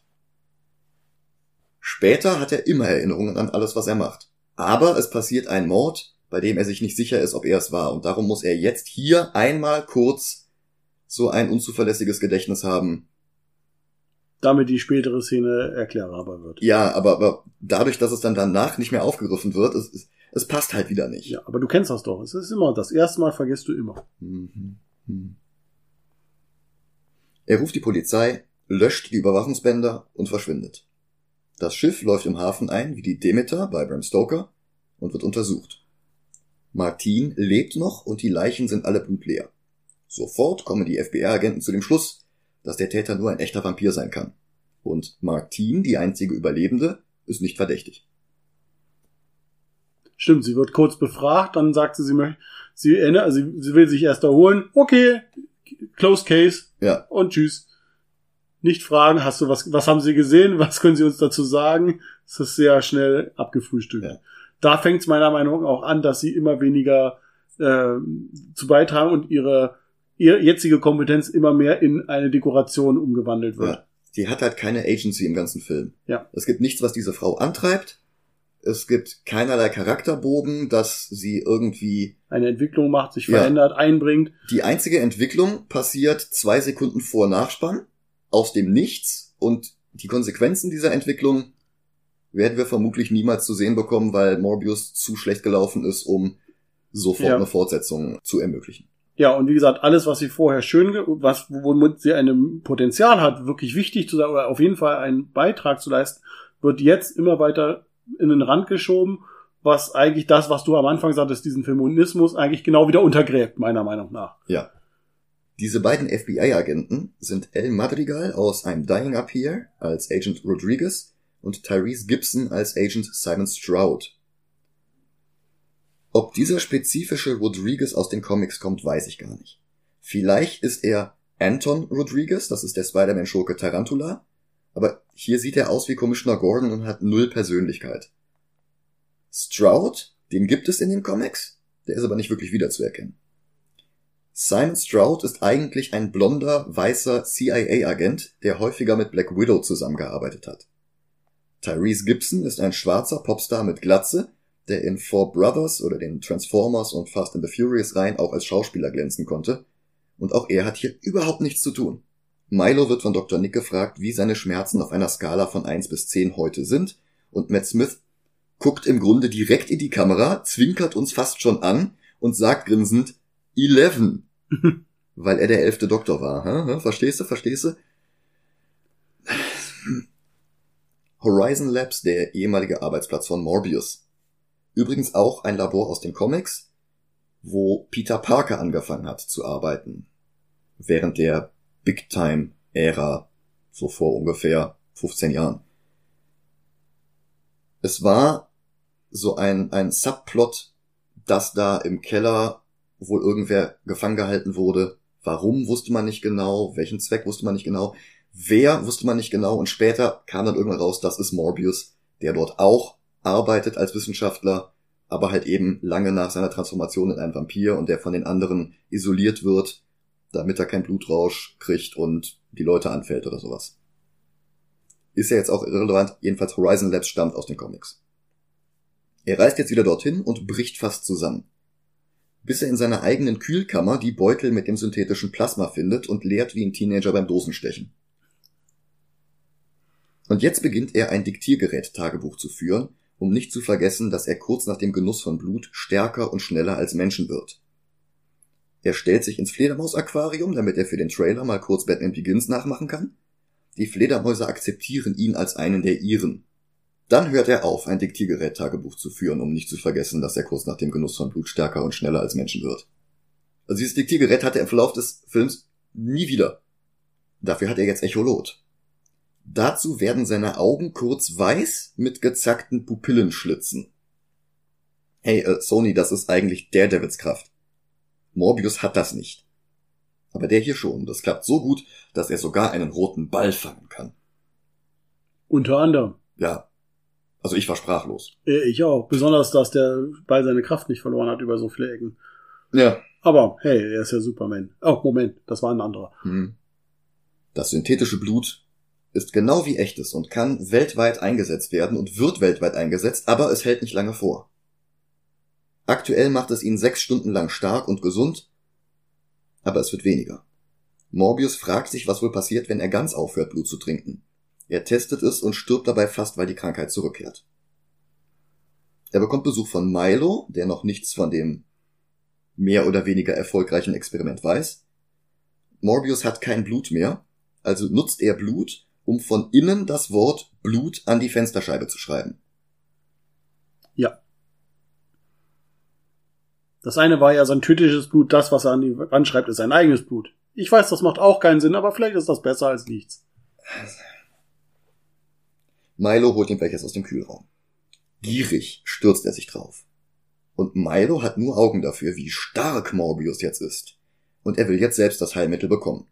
A: Später hat er immer Erinnerungen an alles, was er macht. Aber es passiert ein Mord, bei dem er sich nicht sicher ist, ob er es war. Und darum muss er jetzt hier einmal kurz so ein unzuverlässiges Gedächtnis haben.
B: Damit die spätere Szene erklärbar wird.
A: Ja, aber, aber dadurch, dass es dann danach nicht mehr aufgegriffen wird, es, es, es passt halt wieder nicht.
B: Ja, aber du kennst das doch. Es ist immer, das erste Mal vergisst du immer.
A: Mhm. Mhm. Er ruft die Polizei, löscht die Überwachungsbänder und verschwindet. Das Schiff läuft im Hafen ein, wie die Demeter bei Bram Stoker, und wird untersucht. Martin lebt noch und die Leichen sind alle blutleer. Sofort kommen die FBI-Agenten zu dem Schluss, dass der Täter nur ein echter Vampir sein kann. Und Martin, die einzige Überlebende, ist nicht verdächtig.
B: Stimmt, sie wird kurz befragt, dann sagt sie, sie möchte, sie, erinnert- also sie, sie will sich erst erholen. Okay, close case
A: Ja,
B: und tschüss. Nicht fragen, hast du was, was haben sie gesehen? Was können sie uns dazu sagen? Es ist sehr schnell abgefrühstückt.
A: Ja.
B: Da fängt es meiner Meinung nach auch an, dass sie immer weniger äh, zu beitragen und ihre, ihre jetzige Kompetenz immer mehr in eine Dekoration umgewandelt wird.
A: Ja. Die hat halt keine Agency im ganzen Film.
B: Ja.
A: Es gibt nichts, was diese Frau antreibt. Es gibt keinerlei Charakterbogen, dass sie irgendwie.
B: Eine Entwicklung macht, sich
A: Ja.
B: verändert, einbringt.
A: Die einzige Entwicklung passiert zwei Sekunden vor Nachspann, aus dem Nichts, und die Konsequenzen dieser Entwicklung werden wir vermutlich niemals zu sehen bekommen, weil Morbius zu schlecht gelaufen ist, um sofort
B: Ja.
A: eine Fortsetzung zu ermöglichen.
B: Ja, und wie gesagt, alles, was sie vorher schön, was, womit sie ein Potenzial hat, wirklich wichtig zu sein oder auf jeden Fall einen Beitrag zu leisten, wird jetzt immer weiter in den Rand geschoben, was eigentlich das, was du am Anfang sagtest, diesen Feminismus eigentlich genau wieder untergräbt, meiner Meinung nach.
A: Ja. Diese beiden FBI-Agenten sind El Madrigal aus I'm Dying Up Here als Agent Rodriguez und Tyrese Gibson als Agent Simon Stroud. Ob dieser spezifische Rodriguez aus den Comics kommt, weiß ich gar nicht. Vielleicht ist er Anton Rodriguez, das ist der Spider-Man-Schurke Tarantula, aber hier sieht er aus wie Commissioner Gordon und hat null Persönlichkeit. Stroud, den gibt es in den Comics, der ist aber nicht wirklich wiederzuerkennen. Simon Stroud ist eigentlich ein blonder, weißer CIA-Agent, der häufiger mit Black Widow zusammengearbeitet hat. Tyrese Gibson ist ein schwarzer Popstar mit Glatze, der in Four Brothers oder den Transformers und Fast and the Furious Reihen auch als Schauspieler glänzen konnte. Und auch er hat hier überhaupt nichts zu tun. Milo wird von Dr. Nick gefragt, wie seine Schmerzen auf einer Skala von 1 bis 10 heute sind, und Matt Smith guckt im Grunde direkt in die Kamera, zwinkert uns fast schon an und sagt grinsend, Eleven. weil er der elfte Doktor war. Hä? Verstehst du? Verstehst du? Horizon Labs, der ehemalige Arbeitsplatz von Morbius. Übrigens auch ein Labor aus den Comics, wo Peter Parker angefangen hat zu arbeiten. Während der Big Time Ära, so vor ungefähr 15 Jahren. Es war so ein, ein Subplot, dass da im Keller wohl irgendwer gefangen gehalten wurde. Warum wusste man nicht genau, welchen Zweck wusste man nicht genau, wer wusste man nicht genau und später kam dann irgendwann raus, das ist Morbius, der dort auch arbeitet als Wissenschaftler, aber halt eben lange nach seiner Transformation in einen Vampir und der von den anderen isoliert wird, damit er keinen Blutrausch kriegt und die Leute anfällt oder sowas. Ist ja jetzt auch irrelevant, jedenfalls Horizon Labs stammt aus den Comics. Er reist jetzt wieder dorthin und bricht fast zusammen bis er in seiner eigenen Kühlkammer die Beutel mit dem synthetischen Plasma findet und leert wie ein Teenager beim Dosenstechen. Und jetzt beginnt er ein Diktiergerät-Tagebuch zu führen, um nicht zu vergessen, dass er kurz nach dem Genuss von Blut stärker und schneller als Menschen wird. Er stellt sich ins Fledermaus-Aquarium, damit er für den Trailer mal kurz Batman Begins nachmachen kann. Die Fledermäuse akzeptieren ihn als einen der ihren. Dann hört er auf, ein Diktiergerät-Tagebuch zu führen, um nicht zu vergessen, dass er kurz nach dem Genuss von Blut stärker und schneller als Menschen wird. Also dieses Diktiergerät hat er im Verlauf des Films nie wieder. Dafür hat er jetzt Echolot. Dazu werden seine Augen kurz weiß mit gezackten Pupillenschlitzen. Hey, äh, Sony, das ist eigentlich Daredevils Kraft. Morbius hat das nicht. Aber der hier schon. Das klappt so gut, dass er sogar einen roten Ball fangen kann.
B: Unter anderem.
A: Ja, also ich war sprachlos.
B: Ich auch. Besonders, dass der Ball seine Kraft nicht verloren hat über so viele Ecken.
A: Ja.
B: Aber hey, er ist ja Superman. Oh, Moment, das war ein anderer.
A: Hm. Das synthetische Blut ist genau wie echtes und kann weltweit eingesetzt werden und wird weltweit eingesetzt, aber es hält nicht lange vor. Aktuell macht es ihn sechs Stunden lang stark und gesund, aber es wird weniger. Morbius fragt sich, was wohl passiert, wenn er ganz aufhört, Blut zu trinken. Er testet es und stirbt dabei fast, weil die Krankheit zurückkehrt. Er bekommt Besuch von Milo, der noch nichts von dem mehr oder weniger erfolgreichen Experiment weiß. Morbius hat kein Blut mehr, also nutzt er Blut, um von innen das Wort Blut an die Fensterscheibe zu schreiben.
B: Ja. Das eine war ja sein tödliches Blut, das, was er an die Wand schreibt, ist sein eigenes Blut. Ich weiß, das macht auch keinen Sinn, aber vielleicht ist das besser als nichts.
A: Milo holt ihm welches aus dem Kühlraum. Gierig stürzt er sich drauf. Und Milo hat nur Augen dafür, wie stark Morbius jetzt ist. Und er will jetzt selbst das Heilmittel bekommen.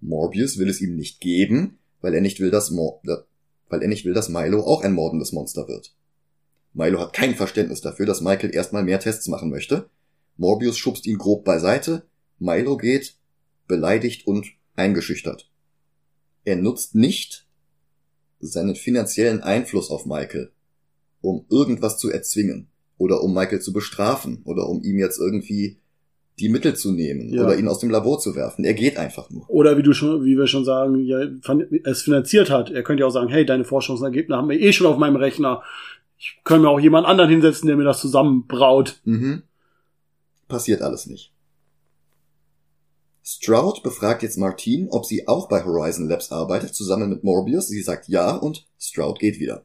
A: Morbius will es ihm nicht geben, weil er nicht will, dass Mor weil er nicht will, dass Milo auch ein mordendes Monster wird. Milo hat kein Verständnis dafür, dass Michael erstmal mehr Tests machen möchte. Morbius schubst ihn grob beiseite. Milo geht, beleidigt und eingeschüchtert. Er nutzt nicht seinen finanziellen Einfluss auf Michael, um irgendwas zu erzwingen oder um Michael zu bestrafen oder um ihm jetzt irgendwie die Mittel zu nehmen ja. oder ihn aus dem Labor zu werfen. Er geht einfach nur.
B: Oder wie du schon, wie wir schon sagen, ja, es finanziert hat. Er könnte ja auch sagen, hey, deine Forschungsergebnisse haben wir eh schon auf meinem Rechner. Ich kann mir auch jemand anderen hinsetzen, der mir das zusammenbraut.
A: Mhm. Passiert alles nicht. Stroud befragt jetzt Martine, ob sie auch bei Horizon Labs arbeitet, zusammen mit Morbius. Sie sagt ja und Stroud geht wieder.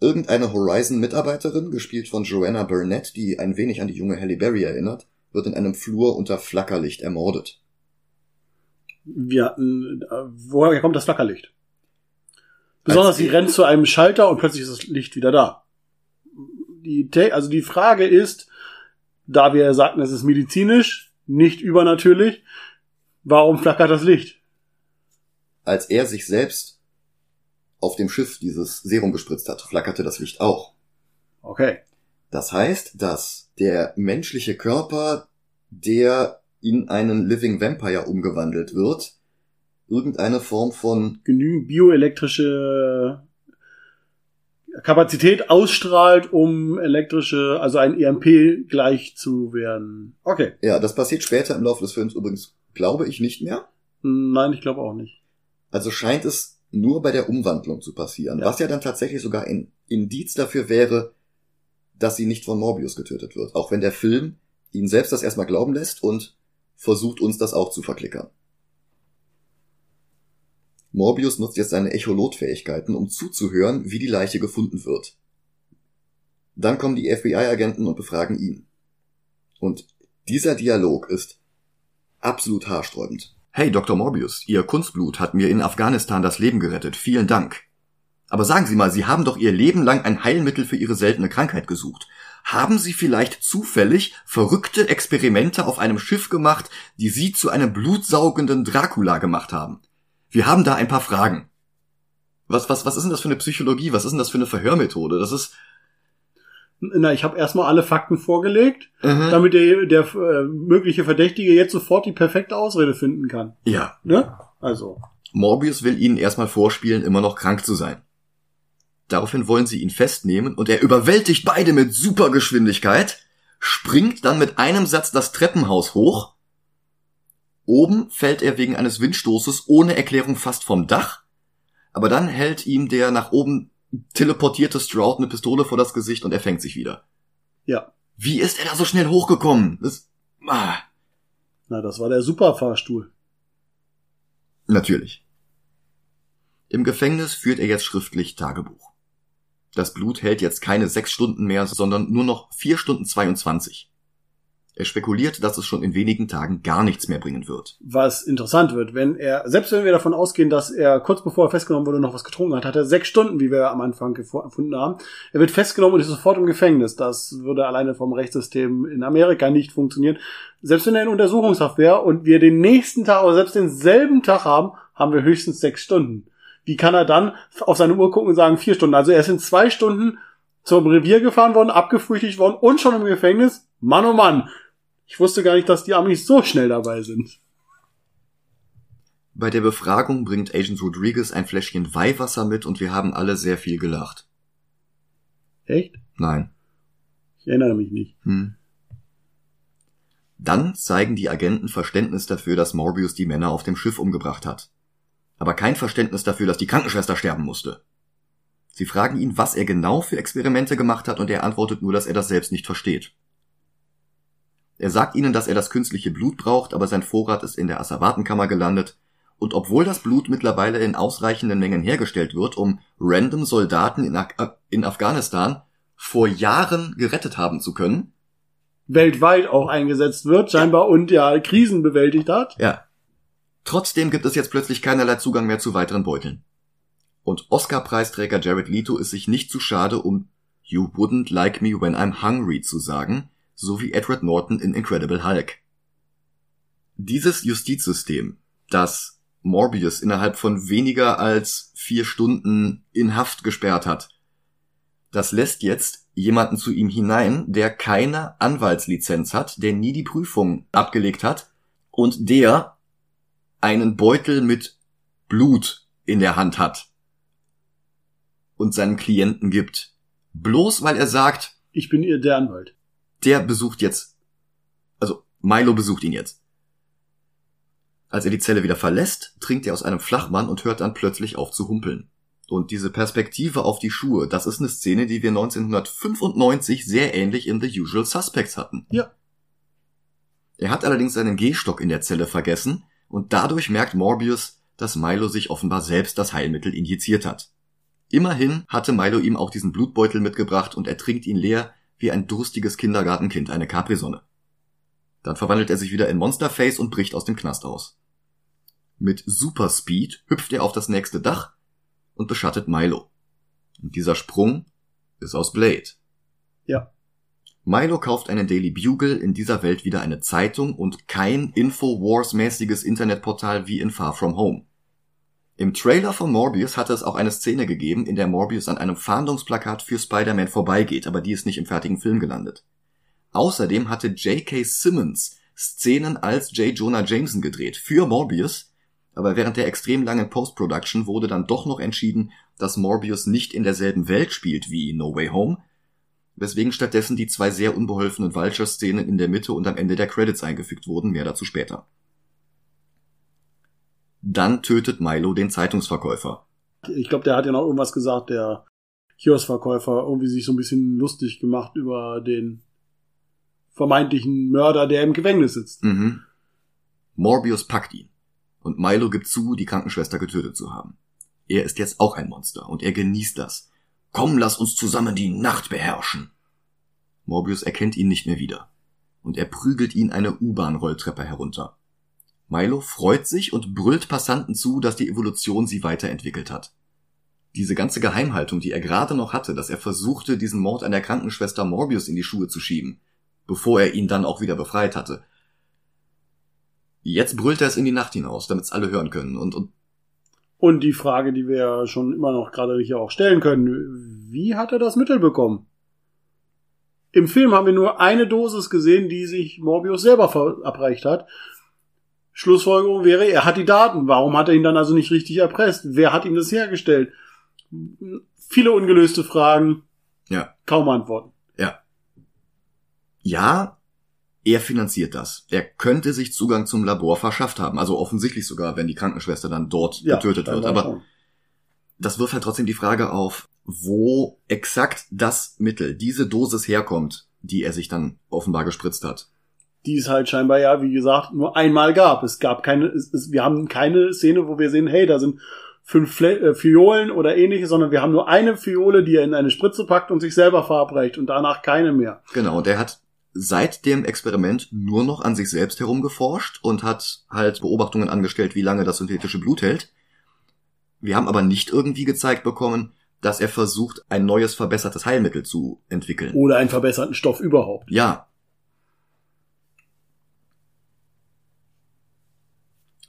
A: Irgendeine Horizon-Mitarbeiterin, gespielt von Joanna Burnett, die ein wenig an die junge Halle Berry erinnert, wird in einem Flur unter Flackerlicht ermordet.
B: Wir hatten, äh, woher kommt das Flackerlicht? Besonders sie rennt zu einem Schalter und plötzlich ist das Licht wieder da. die, also die Frage ist, da wir sagten, es ist medizinisch, nicht übernatürlich, warum flackert das Licht?
A: Als er sich selbst auf dem Schiff dieses Serum gespritzt hat, flackerte das Licht auch.
B: Okay.
A: Das heißt, dass der menschliche Körper, der in einen Living Vampire umgewandelt wird, irgendeine Form von
B: Genügend bioelektrische Kapazität ausstrahlt, um elektrische, also ein EMP gleich zu werden. Okay.
A: Ja, das passiert später im Laufe des Films übrigens, glaube ich, nicht mehr.
B: Nein, ich glaube auch nicht.
A: Also scheint es nur bei der Umwandlung zu passieren,
B: Ja.
A: was ja dann tatsächlich sogar ein Indiz dafür wäre, dass sie nicht von Morbius getötet wird, auch wenn der Film ihn selbst das erstmal glauben lässt und versucht uns das auch zu verklickern. Morbius nutzt jetzt seine Echolot-Fähigkeiten, um zuzuhören, wie die Leiche gefunden wird. Dann kommen die FBI-Agenten und befragen ihn. Und dieser Dialog ist absolut haarsträubend. Hey, Dr. Morbius, Ihr Kunstblut hat mir in Afghanistan das Leben gerettet. Vielen Dank. Aber sagen Sie mal, Sie haben doch Ihr Leben lang ein Heilmittel für Ihre seltene Krankheit gesucht. Haben Sie vielleicht zufällig verrückte Experimente auf einem Schiff gemacht, die Sie zu einem blutsaugenden Dracula gemacht haben? Wir haben da ein paar Fragen. Was, was, was ist denn das für eine Psychologie? Was ist denn das für eine Verhörmethode? Das ist.
B: Na, ich habe erstmal alle Fakten vorgelegt,
A: Mhm.
B: damit der, der äh, mögliche Verdächtige jetzt sofort die perfekte Ausrede finden kann.
A: Ja.
B: Ne? Also.
A: Morbius will ihnen erstmal vorspielen, immer noch krank zu sein. Daraufhin wollen sie ihn festnehmen und er überwältigt beide mit Supergeschwindigkeit, springt dann mit einem Satz das Treppenhaus hoch. Oben fällt er wegen eines Windstoßes ohne Erklärung fast vom Dach, aber dann hält ihm der nach oben teleportierte Stroud eine Pistole vor das Gesicht und er fängt sich wieder.
B: Ja.
A: Wie ist er da so schnell hochgekommen? Das, ah.
B: Na, das war der Superfahrstuhl.
A: Natürlich. Im Gefängnis führt er jetzt schriftlich Tagebuch. Das Blut hält jetzt keine sechs Stunden mehr, sondern nur noch vier Stunden 22. Er spekuliert, dass es schon in wenigen Tagen gar nichts mehr bringen wird.
B: Was interessant wird, wenn er, selbst wenn wir davon ausgehen, dass er kurz bevor er festgenommen wurde noch was getrunken hat, hat er sechs Stunden, wie wir am Anfang gefunden haben. Er wird festgenommen und ist sofort im Gefängnis. Das würde alleine vom Rechtssystem in Amerika nicht funktionieren. Selbst wenn er in Untersuchungshaft wäre und wir den nächsten Tag oder selbst denselben Tag haben, haben wir höchstens sechs Stunden. Wie kann er dann auf seine Uhr gucken und sagen vier Stunden? Also er ist in zwei Stunden zum Revier gefahren worden, abgefrühstückt worden und schon im Gefängnis. Mann, oh Mann. Ich wusste gar nicht, dass die Amis so schnell dabei sind.
A: Bei der Befragung bringt Agent Rodriguez ein Fläschchen Weihwasser mit und wir haben alle sehr viel gelacht.
B: Echt?
A: Nein.
B: Ich erinnere mich nicht.
A: Hm. Dann zeigen die Agenten Verständnis dafür, dass Morbius die Männer auf dem Schiff umgebracht hat. Aber kein Verständnis dafür, dass die Krankenschwester sterben musste. Sie fragen ihn, was er genau für Experimente gemacht hat, und er antwortet nur, dass er das selbst nicht versteht. Er sagt ihnen, dass er das künstliche Blut braucht, aber sein Vorrat ist in der Asservatenkammer gelandet, und obwohl das Blut mittlerweile in ausreichenden Mengen hergestellt wird, um random Soldaten in, Af in Afghanistan vor Jahren gerettet haben zu können,
B: Weltweit auch eingesetzt wird, scheinbar, und ja, Krisen bewältigt hat.
A: Ja. Trotzdem gibt es jetzt plötzlich keinerlei Zugang mehr zu weiteren Beuteln. Und Oscar-Preisträger Jared Leto ist sich nicht zu schade, um You wouldn't like me when I'm hungry zu sagen, so wie Edward Norton in Incredible Hulk. Dieses Justizsystem, das Morbius innerhalb von weniger als vier Stunden in Haft gesperrt hat, das lässt jetzt jemanden zu ihm hinein, der keine Anwaltslizenz hat, der nie die Prüfung abgelegt hat und der einen Beutel mit Blut in der Hand hat und seinem Klienten gibt. Bloß weil er sagt,
B: Ich bin ihr der Anwalt.
A: Der besucht jetzt, also Milo besucht ihn jetzt. Als er die Zelle wieder verlässt, trinkt er aus einem Flachmann und hört dann plötzlich auf zu humpeln. Und diese Perspektive auf die Schuhe, das ist eine Szene, die wir 1995 sehr ähnlich in The Usual Suspects hatten.
B: Ja.
A: Er hat allerdings seinen Gehstock in der Zelle vergessen und dadurch merkt Morbius, dass Milo sich offenbar selbst das Heilmittel injiziert hat. Immerhin hatte Milo ihm auch diesen Blutbeutel mitgebracht und er trinkt ihn leer wie ein durstiges Kindergartenkind eine Capri-Sonne. Dann verwandelt er sich wieder in Monsterface und bricht aus dem Knast aus. Mit Superspeed hüpft er auf das nächste Dach und beschattet Milo. Und dieser Sprung ist aus Blade.
B: Ja.
A: Milo kauft einen Daily Bugle, in dieser Welt wieder eine Zeitung und kein Infowars-mäßiges Internetportal wie in Far From Home. Im Trailer von Morbius hatte es auch eine Szene gegeben, in der Morbius an einem Fahndungsplakat für Spider-Man vorbeigeht, aber die ist nicht im fertigen Film gelandet. Außerdem hatte J.K. Simmons Szenen als J. Jonah Jameson gedreht für Morbius, aber während der extrem langen Post-Production wurde dann doch noch entschieden, dass Morbius nicht in derselben Welt spielt wie No Way Home, weswegen stattdessen die zwei sehr unbeholfenen Vulture-Szenen in der Mitte und am Ende der Credits eingefügt wurden, mehr dazu später. Dann tötet Milo den Zeitungsverkäufer.
B: Ich glaube, der hat ja noch irgendwas gesagt, der Kioskverkäufer, irgendwie sich so ein bisschen lustig gemacht über den vermeintlichen Mörder, der im Gefängnis sitzt.
A: Mhm. Morbius packt ihn. Und Milo gibt zu, die Krankenschwester getötet zu haben. Er ist jetzt auch ein Monster und er genießt das. Komm, lass uns zusammen die Nacht beherrschen. Morbius erkennt ihn nicht mehr wieder. Und er prügelt ihn eine U-Bahn-Rolltreppe herunter. Milo freut sich und brüllt Passanten zu, dass die Evolution sie weiterentwickelt hat. Diese ganze Geheimhaltung, die er gerade noch hatte, dass er versuchte, diesen Mord an der Krankenschwester Morbius in die Schuhe zu schieben, bevor er ihn dann auch wieder befreit hatte. Jetzt brüllt er es in die Nacht hinaus, damit es alle hören können und, und
B: Und die Frage, die wir ja schon immer noch gerade hier auch stellen können, wie hat er das Mittel bekommen? Im Film haben wir nur eine Dosis gesehen, die sich Morbius selber verabreicht hat. Schlussfolgerung wäre, er hat die Daten. Warum hat er ihn dann also nicht richtig erpresst? Wer hat ihm das hergestellt? Viele ungelöste Fragen.
A: Ja.
B: Kaum Antworten.
A: ja, er finanziert das. Er könnte sich Zugang zum Labor verschafft haben, also offensichtlich sogar, wenn die Krankenschwester dann dort getötet wird. Aber
B: schon.
A: das wirft halt trotzdem die Frage auf, wo exakt das Mittel, diese Dosis herkommt, die er sich dann offenbar gespritzt hat.
B: Die es halt scheinbar ja, wie gesagt, nur einmal gab. Es gab keine, es, es, wir haben keine Szene, wo wir sehen, hey, da sind fünf Fle äh, Fiolen oder ähnliches, sondern wir haben nur eine Fiole, die er in eine Spritze packt und sich selber verabreicht und danach keine mehr.
A: Genau, und er hat seit dem Experiment nur noch an sich selbst herumgeforscht und hat halt Beobachtungen angestellt, wie lange das synthetische Blut hält. Wir haben aber nicht irgendwie gezeigt bekommen, dass er versucht, ein neues verbessertes Heilmittel zu entwickeln.
B: Oder einen verbesserten Stoff überhaupt.
A: Ja.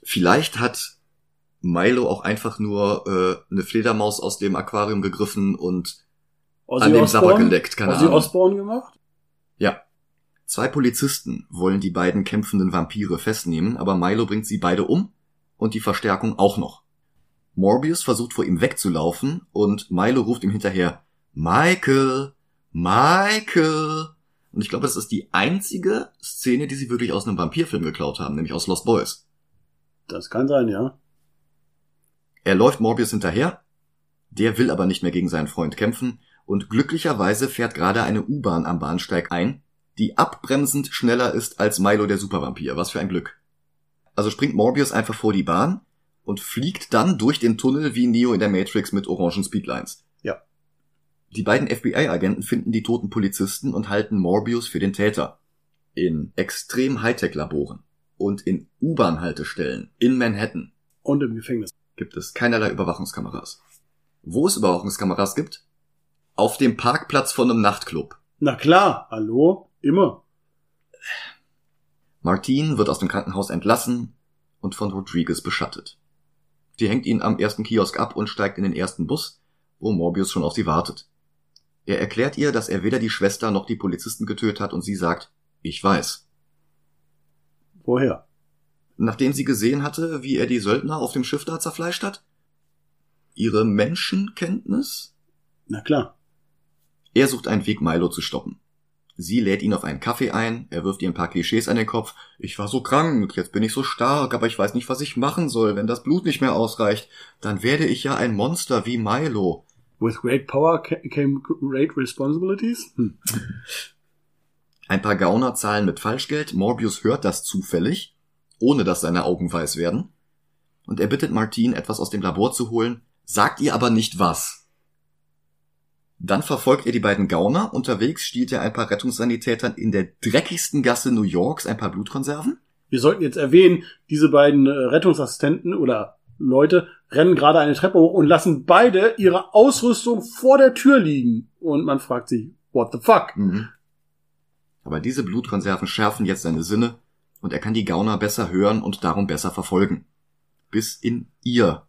A: Vielleicht hat Milo auch einfach nur äh, eine Fledermaus aus dem Aquarium gegriffen und an dem Sabber geleckt, keine
B: Ozzy
A: Ahnung.
B: Osbourne gemacht?
A: Ja. Zwei Polizisten wollen die beiden kämpfenden Vampire festnehmen, aber Milo bringt sie beide um und die Verstärkung auch noch. Morbius versucht vor ihm wegzulaufen und Milo ruft ihm hinterher Michael, Michael. Und ich glaube, das ist die einzige Szene, die sie wirklich aus einem Vampirfilm geklaut haben, nämlich aus Lost Boys.
B: Das kann sein, ja.
A: Er läuft Morbius hinterher, der will aber nicht mehr gegen seinen Freund kämpfen und glücklicherweise fährt gerade eine U-Bahn am Bahnsteig ein, die abbremsend schneller ist als Milo der Supervampir. Was für ein Glück. Also springt Morbius einfach vor die Bahn und fliegt dann durch den Tunnel wie Neo in der Matrix mit orangen Speedlines.
B: Ja.
A: Die beiden FBI-Agenten finden die toten Polizisten und halten Morbius für den Täter. In extrem Hightech-Laboren und in U-Bahn-Haltestellen in Manhattan
B: Und im Gefängnis.
A: gibt es keinerlei Überwachungskameras. Wo es Überwachungskameras gibt? Auf dem Parkplatz von einem Nachtclub.
B: Na klar, hallo, immer.
A: Martine wird aus dem Krankenhaus entlassen und von Rodriguez beschattet. Die hängt ihn am ersten Kiosk ab und steigt in den ersten Bus, wo Morbius schon auf sie wartet. Er erklärt ihr, dass er weder die Schwester noch die Polizisten getötet hat und sie sagt, ich weiß.
B: Woher?
A: Nachdem sie gesehen hatte, wie er die Söldner auf dem Schiff da zerfleischt hat? Ihre Menschenkenntnis?
B: Na klar.
A: Er sucht einen Weg, Milo zu stoppen. Sie lädt ihn auf einen Kaffee ein, er wirft ihr ein paar Klischees an den Kopf. Ich war so krank, jetzt bin ich so stark, aber ich weiß nicht, was ich machen soll. Wenn das Blut nicht mehr ausreicht, dann werde ich ja ein Monster wie Milo.
B: With great power ca- came great responsibilities? Hm.
A: Ein paar Gauner zahlen mit Falschgeld, Morbius hört das zufällig, ohne dass seine Augen weiß werden. Und er bittet Martine, etwas aus dem Labor zu holen, sagt ihr aber nicht was. Dann verfolgt er die beiden Gauner, unterwegs stiehlt er ein paar Rettungssanitätern in der dreckigsten Gasse New Yorks ein paar Blutkonserven.
B: Wir sollten jetzt erwähnen, diese beiden äh, Rettungsassistenten oder Leute rennen gerade eine Treppe hoch und lassen beide ihre Ausrüstung vor der Tür liegen. Und man fragt sich, what the fuck?
A: Mhm. Aber diese Blutkonserven schärfen jetzt seine Sinne und er kann die Gauner besser hören und darum besser verfolgen. Bis in ihr,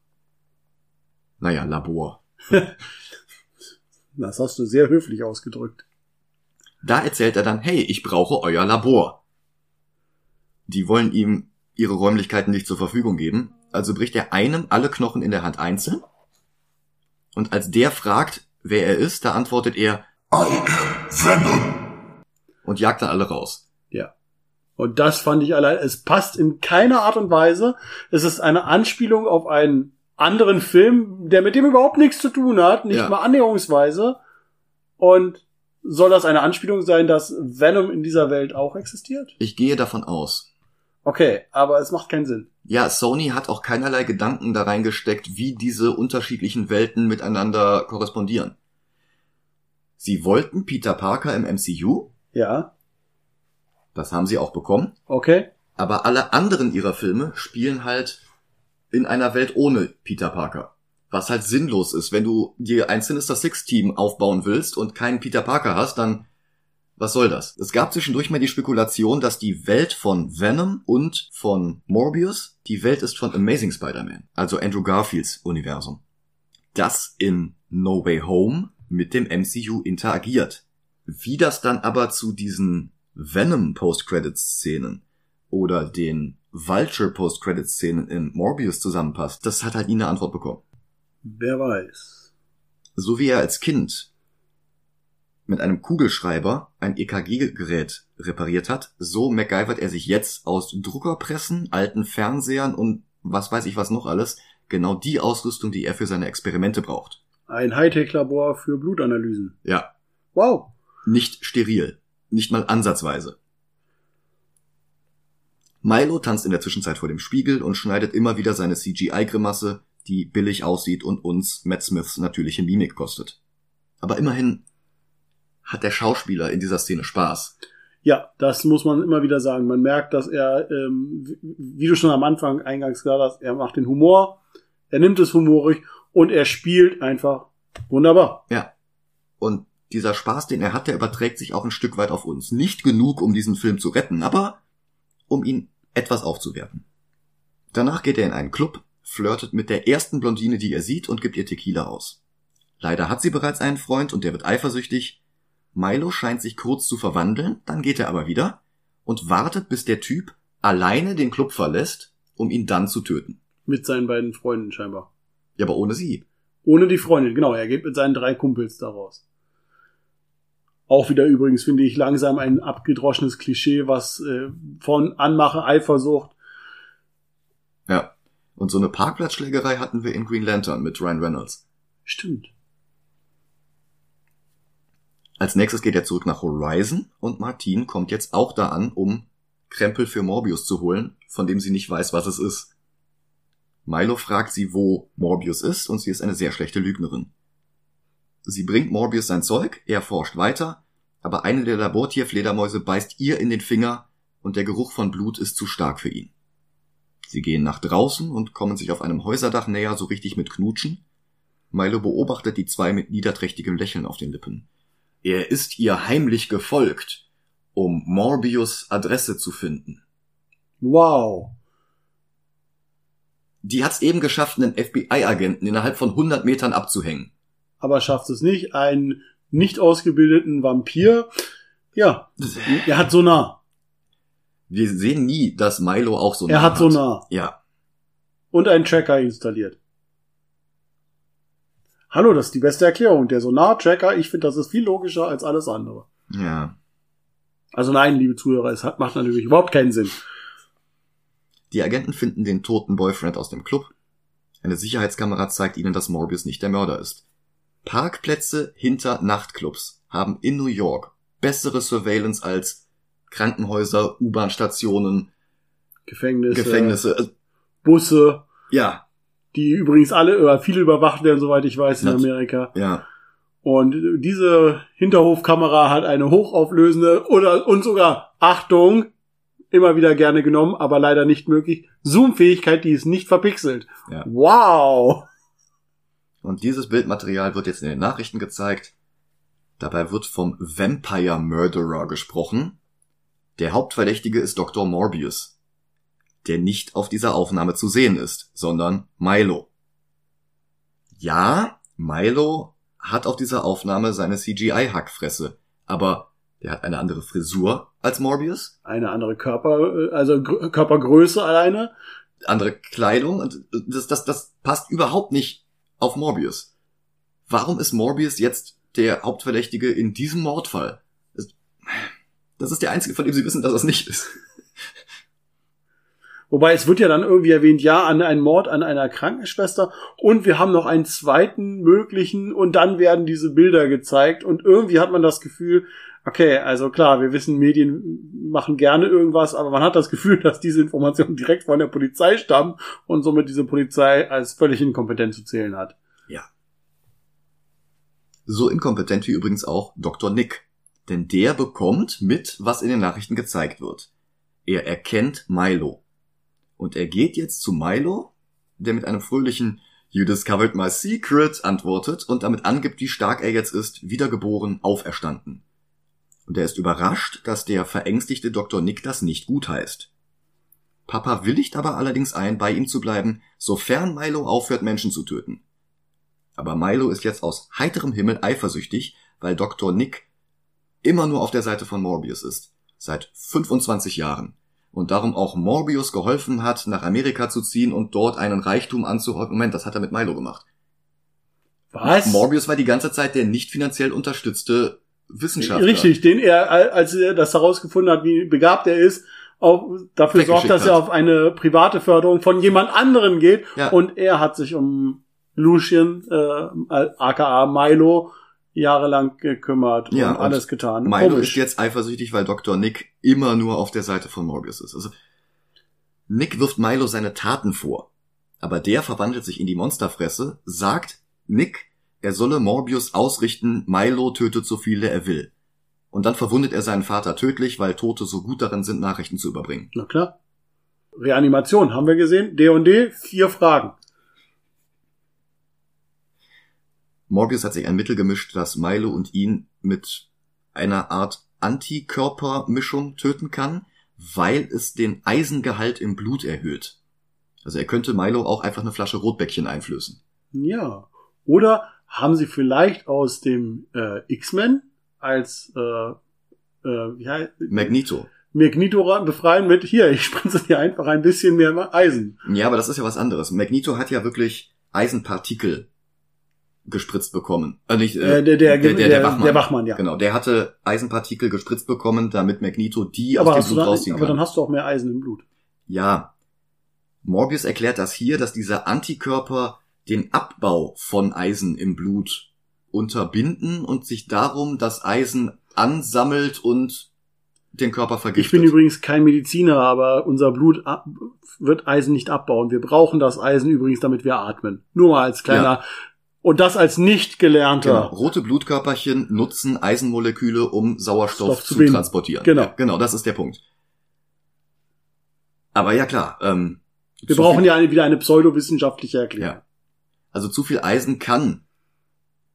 A: naja, Labor.
B: Das hast du sehr höflich ausgedrückt.
A: Da erzählt er dann, hey, ich brauche euer Labor. Die wollen ihm ihre Räumlichkeiten nicht zur Verfügung geben, also bricht er einem alle Knochen in der Hand einzeln. Und als der fragt, wer er ist, da antwortet er,
C: I am Venom.
A: Und jagt dann alle raus.
B: Ja. Und das fand ich allein, es passt in keiner Art und Weise. Es ist eine Anspielung auf einen anderen Film, der mit dem überhaupt nichts zu tun hat, nicht
A: Ja.
B: mal annäherungsweise. Und soll das eine Anspielung sein, dass Venom in dieser Welt auch existiert?
A: Ich gehe davon aus.
B: Okay, aber es macht keinen Sinn.
A: Ja, Sony hat auch keinerlei Gedanken da reingesteckt, wie diese unterschiedlichen Welten miteinander korrespondieren. Sie wollten Peter Parker im MCU,
B: Ja,
A: das haben sie auch bekommen,
B: okay.
A: aber alle anderen ihrer Filme spielen halt in einer Welt ohne Peter Parker. Was halt sinnlos ist, wenn du dir ein Sinister Six Team aufbauen willst und keinen Peter Parker hast, dann was soll das? Es gab zwischendurch mal die Spekulation, dass die Welt von Venom und von Morbius die Welt ist von Amazing Spider-Man, also Andrew Garfields Universum. Das in No Way Home mit dem MCU interagiert. Wie das dann aber zu diesen Venom Post-Credits-Szenen oder den Vulture Post-Credits-Szenen in Morbius zusammenpasst, das hat halt nie eine Antwort bekommen.
B: Wer weiß.
A: So wie er als Kind mit einem Kugelschreiber ein EKG-Gerät repariert hat, so MacGyvert er sich jetzt aus Druckerpressen, alten Fernsehern und was weiß ich was noch alles, genau die Ausrüstung, die er für seine Experimente braucht.
B: Ein Hightech-Labor für Blutanalysen.
A: Ja,
B: Wow.
A: Nicht steril, nicht mal ansatzweise. Milo tanzt in der Zwischenzeit vor dem Spiegel und schneidet immer wieder seine CGI-Grimasse, die billig aussieht und uns Matt Smiths natürliche Mimik kostet. Aber immerhin hat der Schauspieler in dieser Szene Spaß.
B: Ja, das muss man immer wieder sagen. Man merkt, dass er, ähm, wie- du schon am Anfang eingangs gesagt hast, er macht den Humor, er nimmt es humorig und er spielt einfach wunderbar.
A: Ja. Und dieser Spaß, den er hat, der überträgt sich auch ein Stück weit auf uns. Nicht genug, um diesen Film zu retten, aber um ihn etwas aufzuwerten. Danach geht er in einen Club, flirtet mit der ersten Blondine, die er sieht, und gibt ihr Tequila aus. Leider hat sie bereits einen Freund und der wird eifersüchtig. Milo scheint sich kurz zu verwandeln, dann geht er aber wieder und wartet, bis der Typ alleine den Club verlässt, um ihn dann zu töten.
B: Mit seinen beiden Freunden scheinbar.
A: Ja, aber ohne sie.
B: Ohne die Freundin, genau. Er geht mit seinen drei Kumpels daraus. Auch wieder übrigens finde ich langsam ein abgedroschenes Klischee, was äh, von Anmache, Eifersucht.
A: Ja. Und so eine Parkplatzschlägerei hatten wir in Green Lantern mit Ryan Reynolds.
B: Stimmt.
A: Als nächstes geht er zurück nach Horizon und Martine kommt jetzt auch da an, um Krempel für Morbius zu holen, von dem sie nicht weiß, was es ist. Milo fragt sie, wo Morbius ist, und sie ist eine sehr schlechte Lügnerin. Sie bringt Morbius sein Zeug, er forscht weiter, aber eine der Labortierfledermäuse beißt ihr in den Finger und der Geruch von Blut ist zu stark für ihn. Sie gehen nach draußen und kommen sich auf einem Häuserdach näher, so richtig mit Knutschen. Milo beobachtet die zwei mit niederträchtigem Lächeln auf den Lippen. Er ist ihr heimlich gefolgt, um Morbius Adresse zu finden.
B: Wow.
A: Die hat's eben geschafft, einen FBI-Agenten innerhalb von 100 Metern abzuhängen.
B: Aber schafft es nicht. Einen nicht ausgebildeten Vampir. Ja, er hat Sonar.
A: Wir sehen nie, dass Milo auch so
B: Er hat Sonar.
A: Ja,
B: Und einen Tracker installiert. Hallo, das ist die beste Erklärung. Der Sonar-Tracker, ich finde, das ist viel logischer als alles andere.
A: ja.
B: Also nein, liebe Zuhörer, es hat, macht natürlich überhaupt keinen Sinn.
A: Die Agenten finden den toten Boyfriend aus dem Club. Eine Sicherheitskamera zeigt ihnen, dass Morbius nicht der Mörder ist. Parkplätze hinter Nachtclubs haben in New York bessere Surveillance als Krankenhäuser, U-Bahn-Stationen,
B: Gefängnisse,
A: Gefängnisse. Also,
B: Busse,
A: Ja,
B: die übrigens alle oder viele überwacht werden, soweit ich weiß, in Amerika.
A: ja.
B: Und diese Hinterhofkamera hat eine hochauflösende oder und sogar Achtung, immer wieder gerne genommen, aber leider nicht möglich, Zoom-Fähigkeit, die ist nicht verpixelt.
A: Ja.
B: Wow!
A: Und dieses Bildmaterial wird jetzt in den Nachrichten gezeigt. Dabei wird vom Vampire Murderer gesprochen. Der Hauptverdächtige ist Dr. Morbius, der nicht auf dieser Aufnahme zu sehen ist, sondern Milo. Ja, Milo hat auf dieser Aufnahme seine CGI-Hackfresse, aber der hat eine andere Frisur als Morbius,
B: Eine andere Körper, also Gr- Körpergröße alleine.
A: andere Kleidung und das, das, das passt überhaupt nicht auf Morbius. Warum ist Morbius jetzt der Hauptverdächtige in diesem Mordfall? Das- ist der einzige, von dem sie wissen, dass das nicht ist.
B: Wobei es wird ja dann irgendwie erwähnt, ja, an einen Mord an einer Krankenschwester und wir haben noch einen zweiten möglichen und dann werden diese Bilder gezeigt und irgendwie hat man das Gefühl, okay, also klar, wir wissen, Medien machen gerne irgendwas, aber man hat das Gefühl, dass diese Informationen direkt von der Polizei stammen und somit diese Polizei als völlig inkompetent zu zählen hat.
A: So inkompetent wie übrigens auch Dr. Nick. Denn der bekommt mit, was in den Nachrichten gezeigt wird. Er erkennt Milo. Und er geht jetzt zu Milo, der mit einem fröhlichen You discovered my secret antwortet und damit angibt, wie stark er jetzt ist, wiedergeboren, auferstanden. Und er ist überrascht, dass der verängstigte Dr. Nick das nicht gut heißt. Papa willigt aber allerdings ein, bei ihm zu bleiben, sofern Milo aufhört, Menschen zu töten. Aber Milo ist jetzt aus heiterem Himmel eifersüchtig, weil Dr. Nick immer nur auf der Seite von Morbius ist. Seit 25 Jahren. Und darum auch Morbius geholfen hat, nach Amerika zu ziehen und dort einen Reichtum anzuhäufen. Moment, das hat er mit Milo gemacht.
B: Was?
A: Morbius war die ganze Zeit der nicht finanziell unterstützte Wissenschaftler.
B: Richtig, den er, als er das herausgefunden hat, wie begabt er ist, auch dafür sorgt, dass er auf eine private Förderung von jemand anderen geht.
A: Ja.
B: Und er hat sich um Lucien, äh, aka Milo, jahrelang gekümmert
A: Ja,
B: und
A: und
B: alles getan.
A: Milo
B: Komisch.
A: ist jetzt eifersüchtig, weil Dr. Nick immer nur auf der Seite von Morbius ist. Also Nick wirft Milo seine Taten vor, aber der verwandelt sich in die Monsterfresse, sagt Nick, er solle Morbius ausrichten, Milo tötet so viele er will. Und dann verwundet er seinen Vater tödlich, weil Tote so gut darin sind, Nachrichten zu überbringen.
B: Na klar. Reanimation haben wir gesehen. D und D, vier Fragen.
A: Morbius hat sich ein Mittel gemischt, das Milo und ihn mit einer Art Antikörpermischung töten kann, weil es den Eisengehalt im Blut erhöht. Also er könnte Milo auch einfach eine Flasche Rotbäckchen einflößen.
B: Ja. Oder haben sie vielleicht aus dem äh, X-Men als äh, äh, wie heißt,
A: Magneto.
B: Magneto befreien mit, hier, ich spritze dir einfach ein bisschen mehr Eisen.
A: Ja, aber das ist ja was anderes. Magneto hat ja wirklich Eisenpartikel gespritzt bekommen. Äh, nicht,
B: Äh, der, der, der, der,
A: Wachmann.
B: der Wachmann, ja.
A: Genau, der hatte Eisenpartikel gespritzt bekommen, damit Magneto die
B: aber,
A: aus dem Blut
B: dann,
A: rausziehen
B: aber
A: kann.
B: dann hast du auch mehr Eisen im Blut.
A: Ja. Morbius erklärt das hier, dass diese Antikörper den Abbau von Eisen im Blut unterbinden und sich darum das Eisen ansammelt und den Körper
B: Ich
A: vergiftet.
B: bin übrigens kein Mediziner, aber unser Blut wird Eisen nicht abbauen. Wir brauchen das Eisen übrigens, damit wir atmen. Nur mal als kleiner. Und das als nicht gelernter.
A: Genau. Rote Blutkörperchen nutzen Eisenmoleküle, um Sauerstoff
B: Stoff zu
A: zu, transportieren.
B: Genau.
A: Ja, genau, das ist der Punkt. Aber ja klar, ähm,
B: Wir brauchen ja eine, wieder eine pseudowissenschaftliche Erklärung.
A: Ja. Also zu viel Eisen kann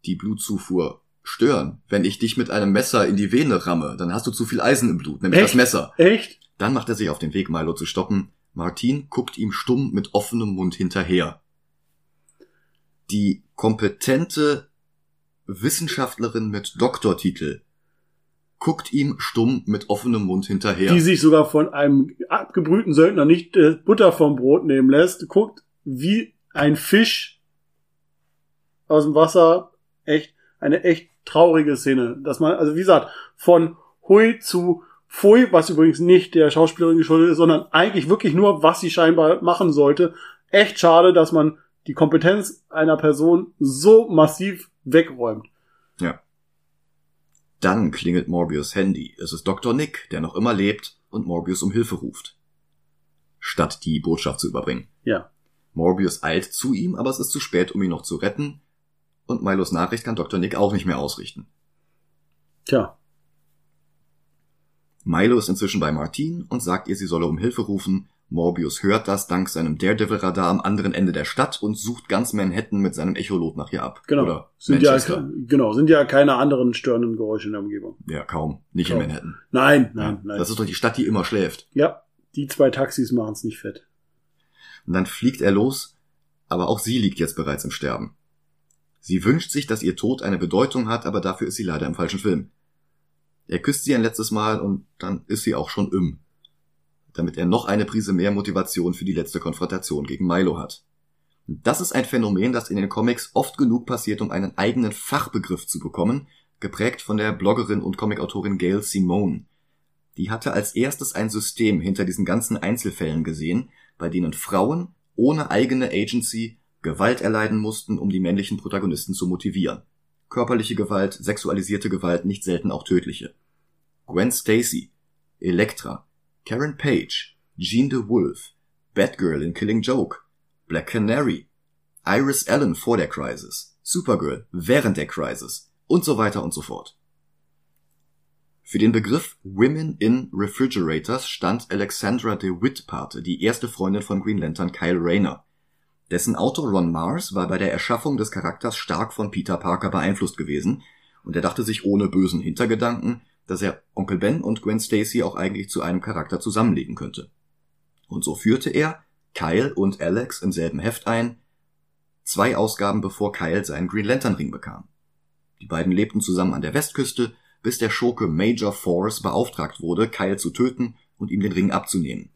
A: die Blutzufuhr stören. Wenn ich dich mit einem Messer in die Vene ramme, dann hast du zu viel Eisen im Blut, nämlich
B: Echt?
A: das Messer.
B: Echt?
A: Dann macht er sich auf den Weg, Milo zu stoppen. Martin guckt ihm stumm mit offenem Mund hinterher. Die kompetente Wissenschaftlerin mit Doktortitel guckt ihm stumm mit offenem Mund hinterher.
B: Die sich sogar von einem abgebrühten Söldner nicht äh, Butter vom Brot nehmen lässt. Guckt, wie ein Fisch aus dem Wasser. Echt, eine echt traurige Szene. Dass man, also wie gesagt, von Hui zu Pfui, was übrigens nicht der Schauspielerin geschuldet ist, sondern eigentlich wirklich nur, was sie scheinbar machen sollte. Echt schade, dass man die Kompetenz einer Person so massiv wegräumt.
A: Dann klingelt Morbius Handy. Es ist Dr. Nick, der noch immer lebt und Morbius um Hilfe ruft. Statt die Botschaft zu überbringen.
B: Ja.
A: Morbius eilt zu ihm, aber es ist zu spät, um ihn noch zu retten. Und Milos Nachricht kann Dr. Nick auch nicht mehr ausrichten.
B: Tja.
A: Milo ist inzwischen bei Martine und sagt ihr, sie solle um Hilfe rufen. Morbius hört das dank seinem Daredevil-Radar am anderen Ende der Stadt und sucht ganz Manhattan mit seinem Echolot nach ihr ab.
B: Genau.
A: Oder
B: sind ja, genau, sind ja keine anderen störenden Geräusche in der Umgebung.
A: Ja, kaum. Nicht
B: Kaum.
A: in Manhattan.
B: Nein, nein, nein.
A: Das ist doch die Stadt, die immer schläft.
B: ja, die zwei Taxis machen's nicht fett.
A: Und dann fliegt er los, aber auch sie liegt jetzt bereits im Sterben. Sie wünscht sich, dass ihr Tod eine Bedeutung hat, aber dafür ist sie leider im falschen Film. Er küsst sie ein letztes Mal und dann ist sie auch schon im. Damit er noch eine Prise mehr Motivation für die letzte Konfrontation gegen Milo hat. Das ist ein Phänomen, das in den Comics oft genug passiert, um einen eigenen Fachbegriff zu bekommen, geprägt von der Bloggerin und Comicautorin Gail Simone. Die hatte als erstes ein System hinter diesen ganzen Einzelfällen gesehen, bei denen Frauen ohne eigene Agency Gewalt erleiden mussten, um die männlichen Protagonisten zu motivieren. Körperliche Gewalt, sexualisierte Gewalt, nicht selten auch tödliche. Gwen Stacy, Elektra, Karen Page, Jean DeWolf, Batgirl in Killing Joke, Black Canary, Iris Allen vor der Crisis, Supergirl während der Crisis und so weiter und so fort. Für den Begriff Women in Refrigerators stand Alexandra DeWitt Pate, die erste Freundin von Green Lantern Kyle Rayner. Dessen Autor Ron Mars war bei der Erschaffung des Charakters stark von Peter Parker beeinflusst gewesen und er dachte sich ohne bösen Hintergedanken, dass er Onkel Ben und Gwen Stacy auch eigentlich zu einem Charakter zusammenlegen könnte. Und so führte er Kyle und Alex im selben Heft ein, zwei Ausgaben bevor Kyle seinen Green Lantern Ring bekam. Die beiden lebten zusammen an der Westküste, bis der Schurke Major Force beauftragt wurde, Kyle zu töten und ihm den Ring abzunehmen.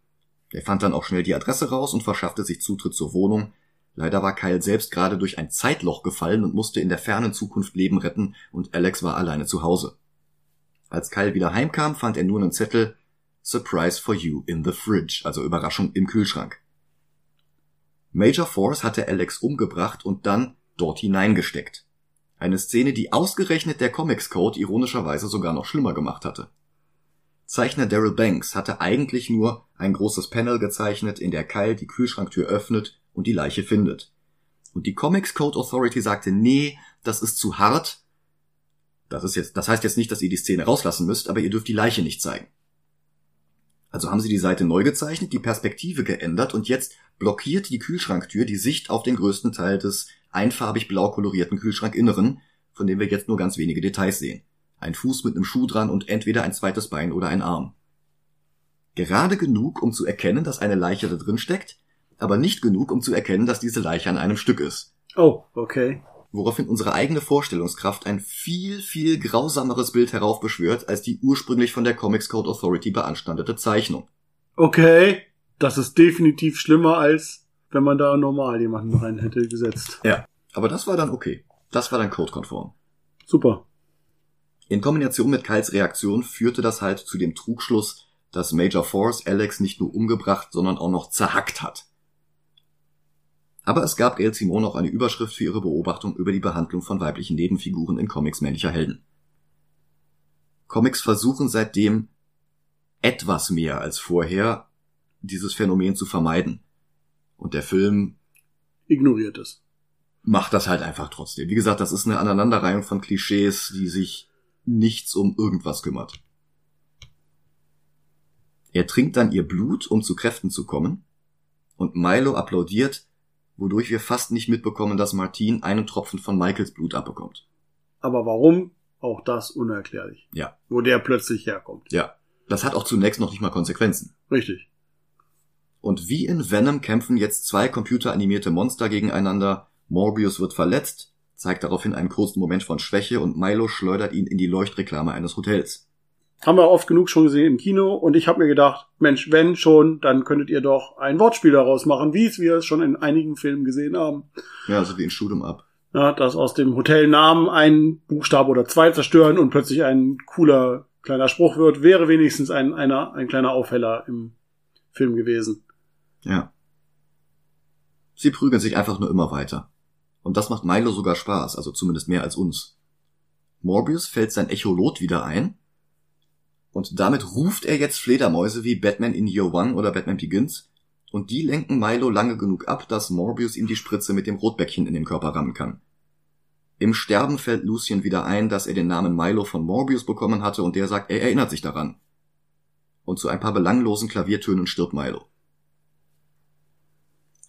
A: Er fand dann auch schnell die Adresse raus und verschaffte sich Zutritt zur Wohnung. Leider war Kyle selbst gerade durch ein Zeitloch gefallen und musste in der fernen Zukunft Leben retten und Alex war alleine zu Hause. Als Kyle wieder heimkam, fand er nur einen Zettel Surprise for you in the fridge, also Überraschung im Kühlschrank. Major Force hatte Alex umgebracht und dann dort hineingesteckt. Eine Szene, die ausgerechnet der Comics Code ironischerweise sogar noch schlimmer gemacht hatte. Zeichner Daryl Banks hatte eigentlich nur ein großes Panel gezeichnet, in der Kyle die Kühlschranktür öffnet und die Leiche findet. Und die Comics Code Authority sagte, nee, das ist zu hart. Das ist jetzt, das heißt jetzt nicht, dass ihr die Szene rauslassen müsst, aber ihr dürft die Leiche nicht zeigen. Also haben sie die Seite neu gezeichnet, die Perspektive geändert und jetzt blockiert die Kühlschranktür die Sicht auf den größten Teil des einfarbig blau kolorierten Kühlschrankinneren, von dem wir jetzt nur ganz wenige Details sehen. Ein Fuß mit einem Schuh dran und entweder ein zweites Bein oder ein Arm. Gerade genug, um zu erkennen, dass eine Leiche da drin steckt, aber nicht genug, um zu erkennen, dass diese Leiche an einem Stück ist.
B: Oh, okay.
A: Woraufhin unsere eigene Vorstellungskraft ein viel, viel grausameres Bild heraufbeschwört als die ursprünglich von der Comics Code Authority beanstandete Zeichnung.
B: Okay. Das ist definitiv schlimmer, als wenn man da normal jemanden rein hätte gesetzt.
A: Ja. Aber das war dann okay. Das war dann codekonform.
B: Super.
A: In Kombination mit Kyles Reaktion führte das halt zu dem Trugschluss, dass Major Force Alex nicht nur umgebracht, sondern auch noch zerhackt hat. Aber es gab Gail Simon noch eine Überschrift für ihre Beobachtung über die Behandlung von weiblichen Nebenfiguren in Comics männlicher Helden. Comics versuchen seitdem etwas mehr als vorher, dieses Phänomen zu vermeiden. Und der Film
B: Ignoriert es.
A: macht das halt einfach trotzdem. Wie gesagt, das ist eine Aneinanderreihung von Klischees, die sich nichts um irgendwas kümmert. Er trinkt dann ihr Blut, um zu Kräften zu kommen, und Milo applaudiert, wodurch wir fast nicht mitbekommen, dass Martin einen Tropfen von Michaels Blut abbekommt.
B: Aber warum? Auch das unerklärlich.
A: Ja.
B: Wo der plötzlich herkommt.
A: Ja. Das hat auch zunächst noch nicht mal Konsequenzen.
B: Richtig.
A: Und wie in Venom kämpfen jetzt zwei computeranimierte Monster gegeneinander. Morbius wird verletzt, zeigt daraufhin einen kurzen Moment von Schwäche und Milo schleudert ihn in die Leuchtreklame eines Hotels.
B: Haben wir oft genug schon gesehen im Kino und ich habe mir gedacht, Mensch, wenn schon, dann könntet ihr doch ein Wortspiel daraus machen, wie es wir es schon in einigen Filmen gesehen haben.
A: Ja, also wie in Shoot'em Up.
B: Ja, dass aus dem Hotelnamen ein Buchstabe oder zwei zerstören und plötzlich ein cooler kleiner Spruch wird, wäre wenigstens ein, einer, ein kleiner Aufheller im Film gewesen.
A: Ja. Sie prügeln sich einfach nur immer weiter. Und das macht Milo sogar Spaß, also zumindest mehr als uns. Morbius fällt sein Echolot wieder ein. Und damit ruft er jetzt Fledermäuse wie Batman in Year One oder Batman Begins. Und die lenken Milo lange genug ab, dass Morbius ihm die Spritze mit dem Rotbäckchen in den Körper rammen kann. Im Sterben fällt Lucien wieder ein, dass er den Namen Milo von Morbius bekommen hatte und der sagt, er erinnert sich daran. Und zu ein paar belanglosen Klaviertönen stirbt Milo.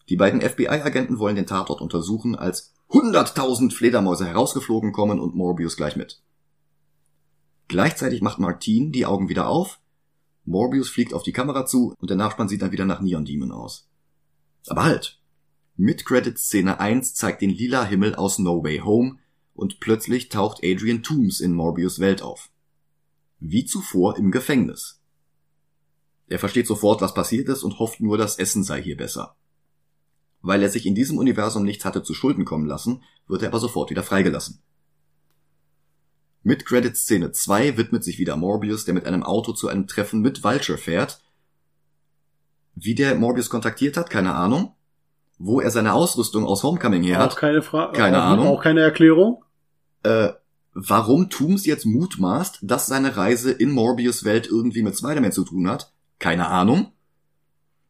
A: Die beiden FBI-Agenten wollen den Tatort untersuchen, als 100.000 Fledermäuse herausgeflogen kommen und Morbius gleich mit. Gleichzeitig macht Martin die Augen wieder auf, Morbius fliegt auf die Kamera zu und der Nachspann sieht dann wieder nach Neon Demon aus. Aber halt! Mid-Credit-Szene 1 zeigt den lila Himmel aus No Way Home und plötzlich taucht Adrian Toomes in Morbius Welt auf. Wie zuvor im Gefängnis. Er versteht sofort, was passiert ist und hofft nur, das Essen sei hier besser. Weil er sich in diesem Universum nichts hatte zu Schulden kommen lassen, wird er aber sofort wieder freigelassen. Mit Credit Szene 2 widmet sich wieder Morbius, der mit einem Auto zu einem Treffen mit Vulture fährt. Wie der Morbius kontaktiert hat, keine Ahnung. Wo er seine Ausrüstung aus Homecoming her
B: Auch
A: hat,
B: keine Frage.
A: Keine Ahnung.
B: Auch keine Erklärung.
A: äh, warum Tooms jetzt mutmaßt, dass seine Reise in Morbius Welt irgendwie mit Spider-Man zu tun hat, keine Ahnung.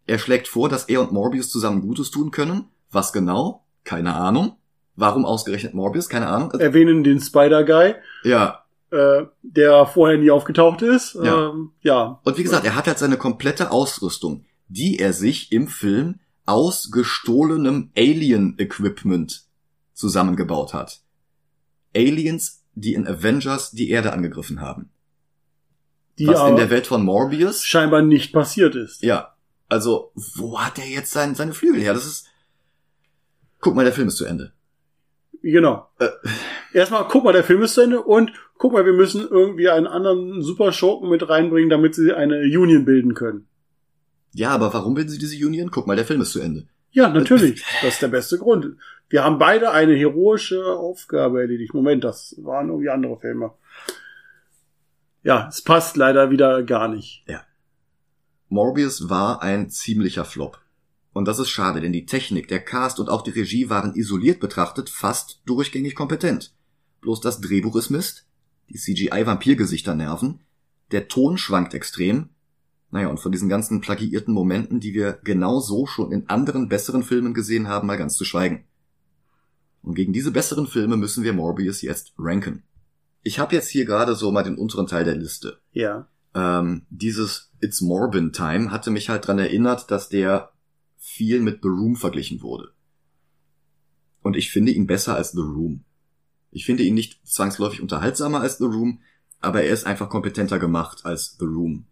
A: Er schlägt vor, dass er und Morbius zusammen Gutes tun können. Was genau? Keine Ahnung. Warum ausgerechnet Morbius? Keine Ahnung.
B: Erwähnen den Spider-Guy,
A: Ja.
B: äh, der vorher nie aufgetaucht ist.
A: Ja.
B: Ähm, ja.
A: Und wie gesagt, er hat halt seine komplette Ausrüstung, die er sich im Film aus gestohlenem Alien-Equipment zusammengebaut hat. Aliens, die in Avengers die Erde angegriffen haben.
B: Die
A: was in der Welt von Morbius
B: scheinbar nicht passiert ist.
A: Ja, also wo hat er jetzt sein, seine Flügel her? Das ist. Guck mal, der Film ist zu Ende.
B: Genau.
A: Äh.
B: Erstmal, guck mal, der Film ist zu Ende und guck mal, wir müssen irgendwie einen anderen Superschurken mit reinbringen, damit sie eine Union bilden können.
A: Ja, aber warum bilden sie diese Union? Guck mal, der Film ist zu Ende.
B: Ja, natürlich. Das ist der beste Grund. Wir haben beide eine heroische Aufgabe erledigt. Moment, das waren irgendwie andere Filme. Ja, es passt leider wieder gar nicht.
A: Morbius war ein ziemlicher Flop. Und das ist schade, denn die Technik, der Cast und auch die Regie waren isoliert betrachtet fast durchgängig kompetent. Bloß das Drehbuch ist Mist, die CGI-Vampirgesichter nerven, der Ton schwankt extrem. Naja, und von diesen ganzen plagiierten Momenten, die wir genau so schon in anderen besseren Filmen gesehen haben, mal ganz zu schweigen. Und gegen diese besseren Filme müssen wir Morbius jetzt ranken. Ich habe jetzt hier gerade so mal den unteren Teil der Liste
B: Ja.
A: Ähm, dieses It's Morbin Time hatte mich halt dran erinnert, dass der viel mit The Room verglichen wurde. Und ich finde ihn besser als The Room. Ich finde ihn nicht zwangsläufig unterhaltsamer als The Room, aber er ist einfach kompetenter gemacht als The Room.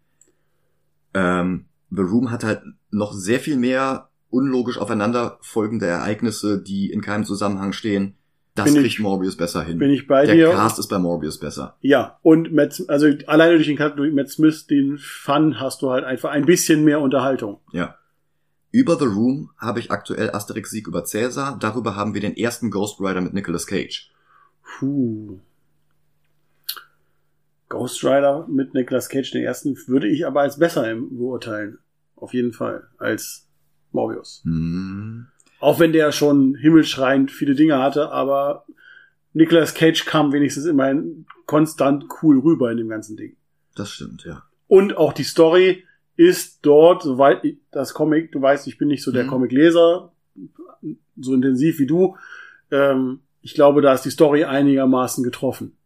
A: Ähm, The Room hat halt noch sehr viel mehr unlogisch aufeinanderfolgende Ereignisse, die in keinem Zusammenhang stehen. Das
B: Bin ich-
A: kriegt Morbius besser hin.
B: Bin ich bei
A: Der
B: dir?
A: Cast ist bei Morbius besser.
B: Ja, und Matt, also alleine durch den Charakter, durch Matt Smith, den Fun, hast du halt einfach ein bisschen mehr Unterhaltung.
A: Ja. Über The Room habe ich aktuell Asterix Sieg über Cäsar. Darüber haben wir den ersten Ghost Rider mit Nicolas Cage.
B: Puh. Ghost Rider mit Nicolas Cage, den ersten, würde ich aber als besser beurteilen. Auf jeden Fall. Als Morbius.
A: Hm.
B: Auch wenn der schon himmelschreiend viele Dinge hatte, aber Nicolas Cage kam wenigstens immerhin konstant cool rüber in dem ganzen Ding.
A: Das stimmt, ja.
B: Und auch die Story ist dort, soweit das Comic, du weißt, ich bin nicht so der
A: Mhm.
B: Comicleser, so intensiv wie du. Ähm, ich glaube, da ist die Story einigermaßen getroffen.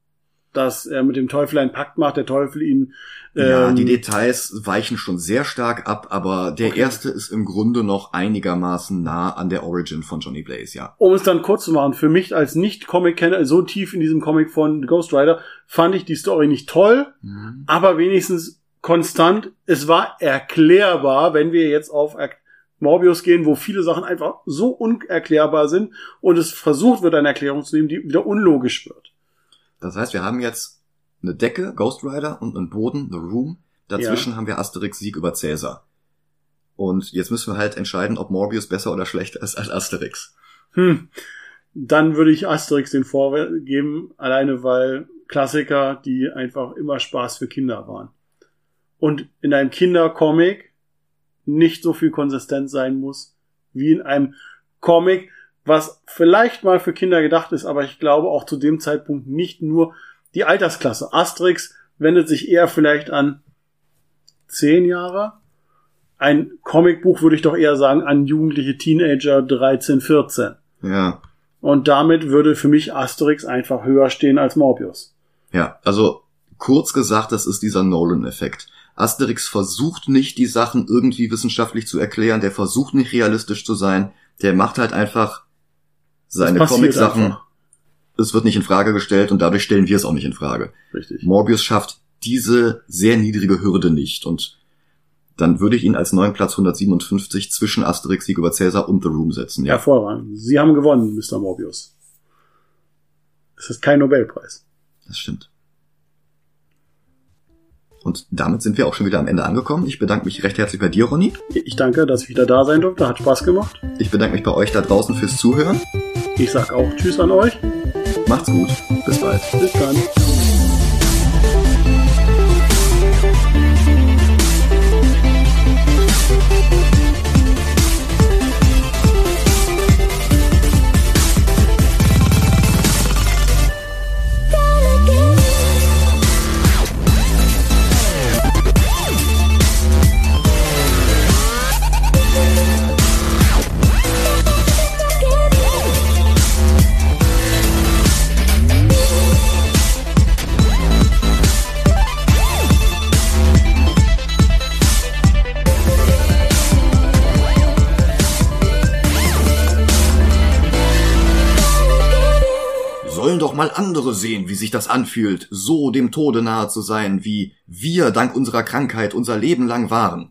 B: Dass er mit dem Teufel einen Pakt macht, der Teufel ihn.
A: ja,
B: ähm,
A: die Details weichen schon sehr stark ab, aber der
B: Okay.
A: erste ist im Grunde noch einigermaßen nah an der Origin von Johnny Blaze, ja.
B: um es dann kurz zu machen, für mich als Nicht-Comic-Kenner, so tief in diesem Comic von Ghost Rider, fand ich die Story nicht toll, aber wenigstens konstant. Es war erklärbar, wenn wir jetzt auf Morbius gehen, wo viele Sachen einfach so unerklärbar sind und es versucht wird, eine Erklärung zu nehmen, die wieder unlogisch wird.
A: Das heißt, wir haben jetzt eine Decke, Ghost Rider, und einen Boden, The Room. Dazwischen haben wir Asterix Sieg über Cäsar. Und jetzt müssen wir halt entscheiden, ob Morbius besser oder schlechter ist als Asterix.
B: Hm. Dann würde ich Asterix den vorgeben, alleine weil Klassiker, die einfach immer Spaß für Kinder waren. Und in einem Kindercomic nicht so viel konsistent sein muss, wie in einem Comic, was vielleicht mal für Kinder gedacht ist, aber ich glaube auch zu dem Zeitpunkt nicht nur die Altersklasse. Asterix wendet sich eher vielleicht an zehn Jahre. Ein Comicbuch würde ich doch eher sagen an jugendliche Teenager 13, 14.
A: Ja.
B: Und damit würde für mich Asterix einfach höher stehen als Morbius.
A: Ja, also kurz gesagt, das ist dieser Nolan-Effekt. Asterix versucht nicht, die Sachen irgendwie wissenschaftlich zu erklären, der versucht nicht realistisch zu sein, Der macht halt einfach seine Comic-Sachen. Es wird nicht in Frage gestellt und dadurch stellen wir es auch nicht in Frage.
B: Richtig.
A: Morbius schafft diese sehr niedrige Hürde nicht und dann würde ich ihn als neuen Platz 157 zwischen Asterix, Sieg über Cäsar und The Room setzen. Ja.
B: Hervorragend. Sie haben gewonnen, Mr. Morbius. Es ist kein Nobelpreis.
A: Das stimmt. Und damit sind wir auch schon wieder am Ende angekommen. Ich bedanke mich recht herzlich bei dir, Ronny.
B: Ich danke, dass ich wieder da sein durfte. Hat Spaß gemacht.
A: Ich bedanke mich bei euch da draußen fürs Zuhören.
B: Ich sag auch Tschüss an euch.
A: Macht's gut. Bis bald.
B: Bis dann.
A: Doch mal andere sehen, wie sich das anfühlt, so dem Tode nahe zu sein, wie wir dank unserer Krankheit unser Leben lang waren.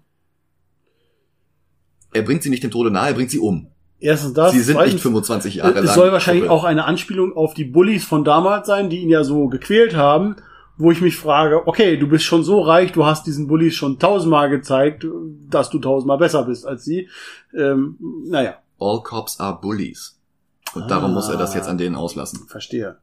A: Er bringt sie nicht dem Tode nahe, er bringt sie um.
B: Erstens das.
A: sie sind
B: zweitens,
A: nicht 25 Jahre lang.
B: Es soll wahrscheinlich
A: Kuppel.
B: auch eine Anspielung auf die Bullies von damals sein, die ihn ja so gequält haben, wo ich mich frage, okay, du bist schon so reich, du hast diesen Bullies schon tausendmal gezeigt, dass du tausendmal besser bist als sie. Ähm, naja,
A: All cops are bullies. Und darum muss er das jetzt an denen auslassen.
B: verstehe.